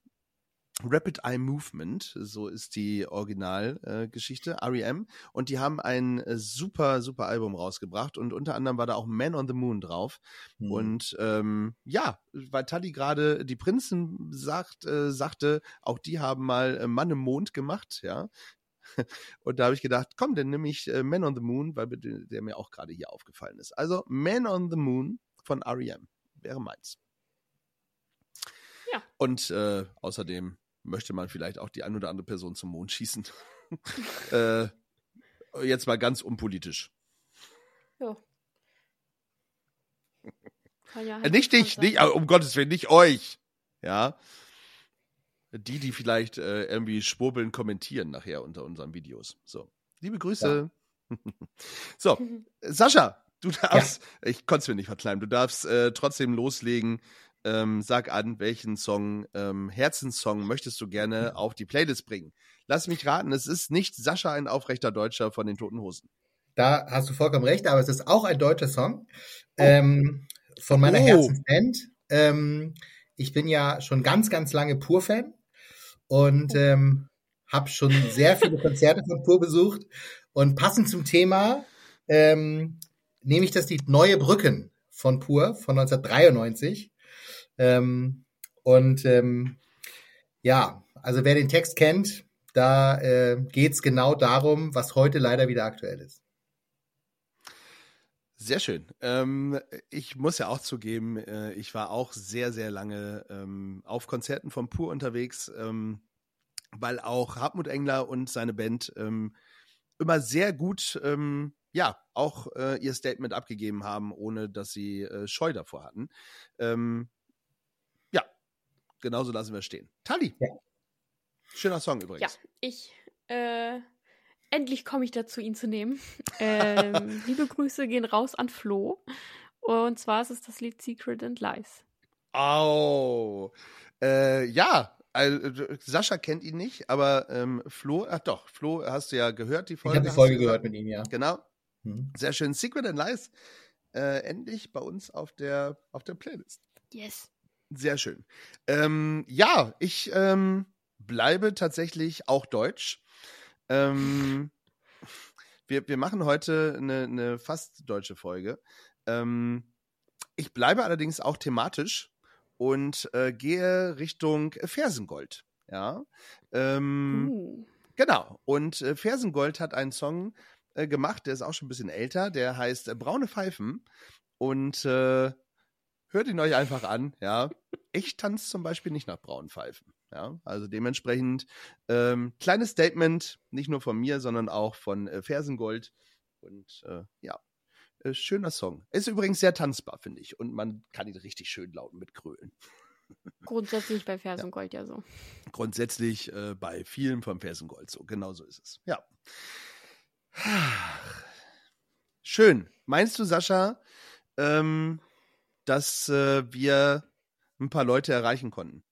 Speaker 2: Rapid Eye Movement, so ist die Originalgeschichte, äh, REM. Und die haben ein äh, super, super Album rausgebracht und unter anderem war da auch Man on the Moon drauf.
Speaker 3: Hm.
Speaker 2: Und ähm, ja, weil Tali gerade die Prinzen sagt, äh, sagte, auch die haben mal äh, Mann im Mond gemacht, ja. Und da habe ich gedacht, komm, dann nehme ich äh, Man on the Moon, weil der mir auch gerade hier aufgefallen ist. Also Man on the Moon von R.E.M. wäre meins.
Speaker 1: Ja.
Speaker 2: Und äh, außerdem möchte man vielleicht auch die ein oder andere Person zum Mond schießen. äh, jetzt mal ganz unpolitisch.
Speaker 1: Ja. Ja
Speaker 2: Äh,
Speaker 1: halt
Speaker 2: nicht dich, nicht, um Gottes Willen, nicht euch. Ja. Die, die vielleicht äh, irgendwie schwurbeln, kommentieren nachher unter unseren Videos. So. Liebe Grüße. so, Sascha, du darfst, ich konnte es mir nicht verkleiden, du darfst äh, trotzdem loslegen. Ähm, sag an, welchen Song, ähm, Herzenssong möchtest du gerne auf die Playlist bringen? Lass mich raten, es ist nicht Sascha ein aufrechter Deutscher von den Toten Hosen.
Speaker 3: Da hast du vollkommen recht, aber es ist auch ein deutscher Song ähm, von meiner
Speaker 2: Oh.
Speaker 3: Herzensband. Ähm, ich bin ja schon ganz, ganz lange Pur-Fan und ähm, habe schon sehr viele Konzerte von Pur besucht. Und passend zum Thema ähm, nehme ich das Lied Neue Brücken von Pur von 1993. Ähm, und ähm, ja, also wer den Text kennt, da äh, geht es genau darum, was heute leider wieder aktuell ist.
Speaker 2: Sehr schön. Ähm, ich muss ja auch zugeben, äh, ich war auch sehr, sehr lange ähm, auf Konzerten von Pur unterwegs, ähm, weil auch Hartmut Engler und seine Band ähm, immer sehr gut, ähm, ja, auch äh, ihr Statement abgegeben haben, ohne dass sie äh, Scheu davor hatten. Ähm, ja, genauso lassen wir stehen. Tali.
Speaker 3: Ja.
Speaker 2: Schöner Song
Speaker 1: Ja,
Speaker 2: übrigens.
Speaker 1: ich, äh, endlich komme ich dazu, ihn zu nehmen. ähm, liebe Grüße gehen raus an Flo. Und zwar ist es das Lied Secret and Lies.
Speaker 2: Au. Äh, ja, also, Sascha kennt ihn nicht, aber ähm, Flo, ach doch, Flo, hast du ja gehört, die
Speaker 3: Ich
Speaker 2: Folge.
Speaker 3: habe die Folge gehört mit ihm, ja.
Speaker 2: Genau,
Speaker 3: Mhm.
Speaker 2: sehr schön. Secret and Lies, äh, endlich bei uns auf der, auf der Playlist.
Speaker 1: Yes.
Speaker 2: Sehr schön. Ähm, ja, ich ähm, bleibe tatsächlich auch deutsch. Ähm, wir, wir machen heute eine, eine fast deutsche Folge. Ähm, ich bleibe allerdings auch thematisch und äh, gehe Richtung Fersengold. Ja. Ähm,
Speaker 1: Uh.
Speaker 2: Genau. Und äh, Fersengold hat einen Song äh, gemacht, der ist auch schon ein bisschen älter, der heißt äh, Braune Pfeifen. Und äh, hört ihn euch einfach an, ja. Ich tanze zum Beispiel nicht nach braunen Pfeifen. Ja, also dementsprechend ähm, kleines Statement, nicht nur von mir, sondern auch von äh, Fersengold. Und äh, ja, äh, schöner Song. Ist übrigens sehr tanzbar, finde ich. Und man kann ihn richtig schön laut mitgrölen.
Speaker 1: Grundsätzlich bei Fersengold ja so.
Speaker 2: Grundsätzlich äh, bei vielen vom Fersengold so. Genau so ist es. Ja. Schön. Meinst du, Sascha, ähm, dass äh, wir ein paar Leute erreichen konnten?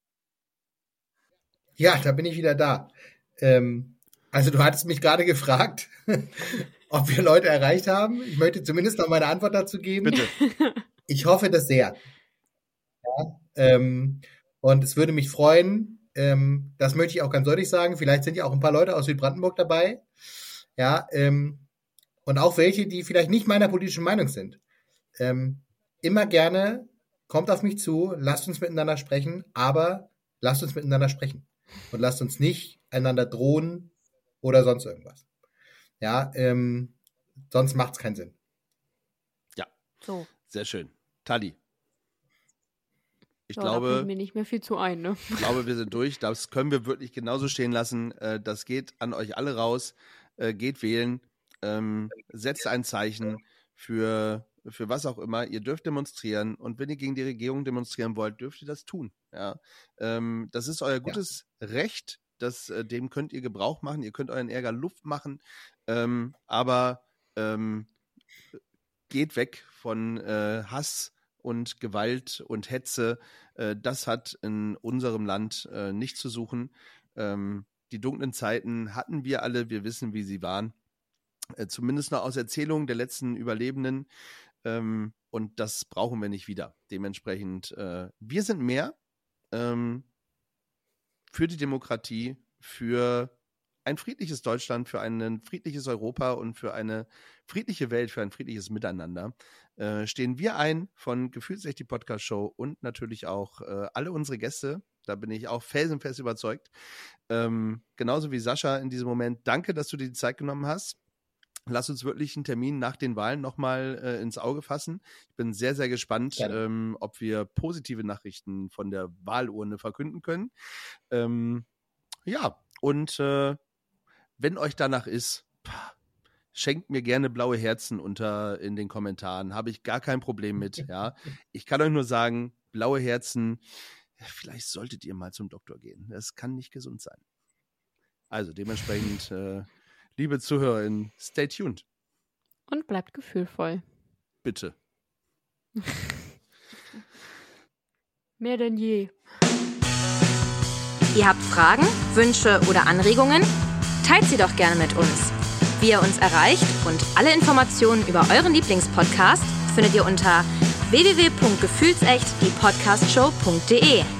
Speaker 3: Ja, da bin ich wieder da. Ähm, also du hattest mich gerade gefragt, ob wir Leute erreicht haben. Ich möchte zumindest noch meine Antwort dazu geben.
Speaker 2: Bitte.
Speaker 3: Ich hoffe das sehr. Ja, ähm, und es würde mich freuen, ähm, das möchte ich auch ganz deutlich sagen, vielleicht sind ja auch ein paar Leute aus Südbrandenburg dabei. Ja, ähm, und auch welche, die vielleicht nicht meiner politischen Meinung sind. Ähm, immer gerne, kommt auf mich zu, lasst uns miteinander sprechen, aber lasst uns miteinander sprechen. Und lasst uns nicht einander drohen oder sonst irgendwas. Ja, ähm, sonst macht es keinen Sinn.
Speaker 1: So.
Speaker 2: Sehr schön. Tali. Ich
Speaker 1: Ja, da
Speaker 2: glaube,
Speaker 1: fällt mir nicht mehr viel zu ein, ne?
Speaker 2: Ich glaube, wir sind durch. Das können wir wirklich genauso stehen lassen. Äh, Das geht an euch alle raus. Äh, Geht wählen. Ähm, Setzt ein Zeichen für, für was auch immer. Ihr dürft demonstrieren. Und wenn ihr gegen die Regierung demonstrieren wollt, dürft ihr das tun. Ja? Ähm, Das ist euer gutes Recht. Das, äh, dem könnt ihr Gebrauch machen. Ihr könnt euren Ärger Luft machen. Ähm, aber ähm, geht weg von äh, Hass und Gewalt und Hetze. Äh, das hat in unserem Land äh, nichts zu suchen. Ähm, die dunklen Zeiten hatten wir alle, wir wissen, wie sie waren. Äh, zumindest noch aus Erzählungen der letzten Überlebenden. Ähm, und das brauchen wir nicht wieder. Dementsprechend, äh, wir sind mehr ähm, für die Demokratie, für ein friedliches Deutschland, für ein friedliches Europa und für eine friedliche Welt, für ein friedliches Miteinander. Äh, stehen wir ein von Gefühlsecht die Podcast Show und natürlich auch äh, alle unsere Gäste. Da bin ich auch felsenfest überzeugt. Ähm, genauso wie Sascha in diesem Moment. Danke, dass du dir die Zeit genommen hast. Lass uns wirklich einen Termin nach den Wahlen nochmal äh, ins Auge fassen. Ich bin sehr, sehr gespannt, ähm, ob wir positive Nachrichten von der Wahlurne verkünden können. Ähm, ja, und äh, wenn euch danach ist, pah, schenkt mir gerne blaue Herzen unter in den Kommentaren. Habe ich gar kein Problem mit. Ja, ich kann euch nur sagen, blaue Herzen. Vielleicht solltet ihr mal zum Doktor gehen. Das kann nicht gesund sein. Also dementsprechend, äh, liebe ZuhörerInnen, stay tuned,
Speaker 1: Und bleibt gefühlvoll.
Speaker 2: bitte.
Speaker 1: Mehr denn je.
Speaker 5: Ihr habt Fragen, Wünsche oder Anregungen? Teilt sie doch gerne mit uns. Wie ihr uns erreicht und alle Informationen über euren Lieblingspodcast findet ihr unter www.gefühlsecht die Podcastshow.de.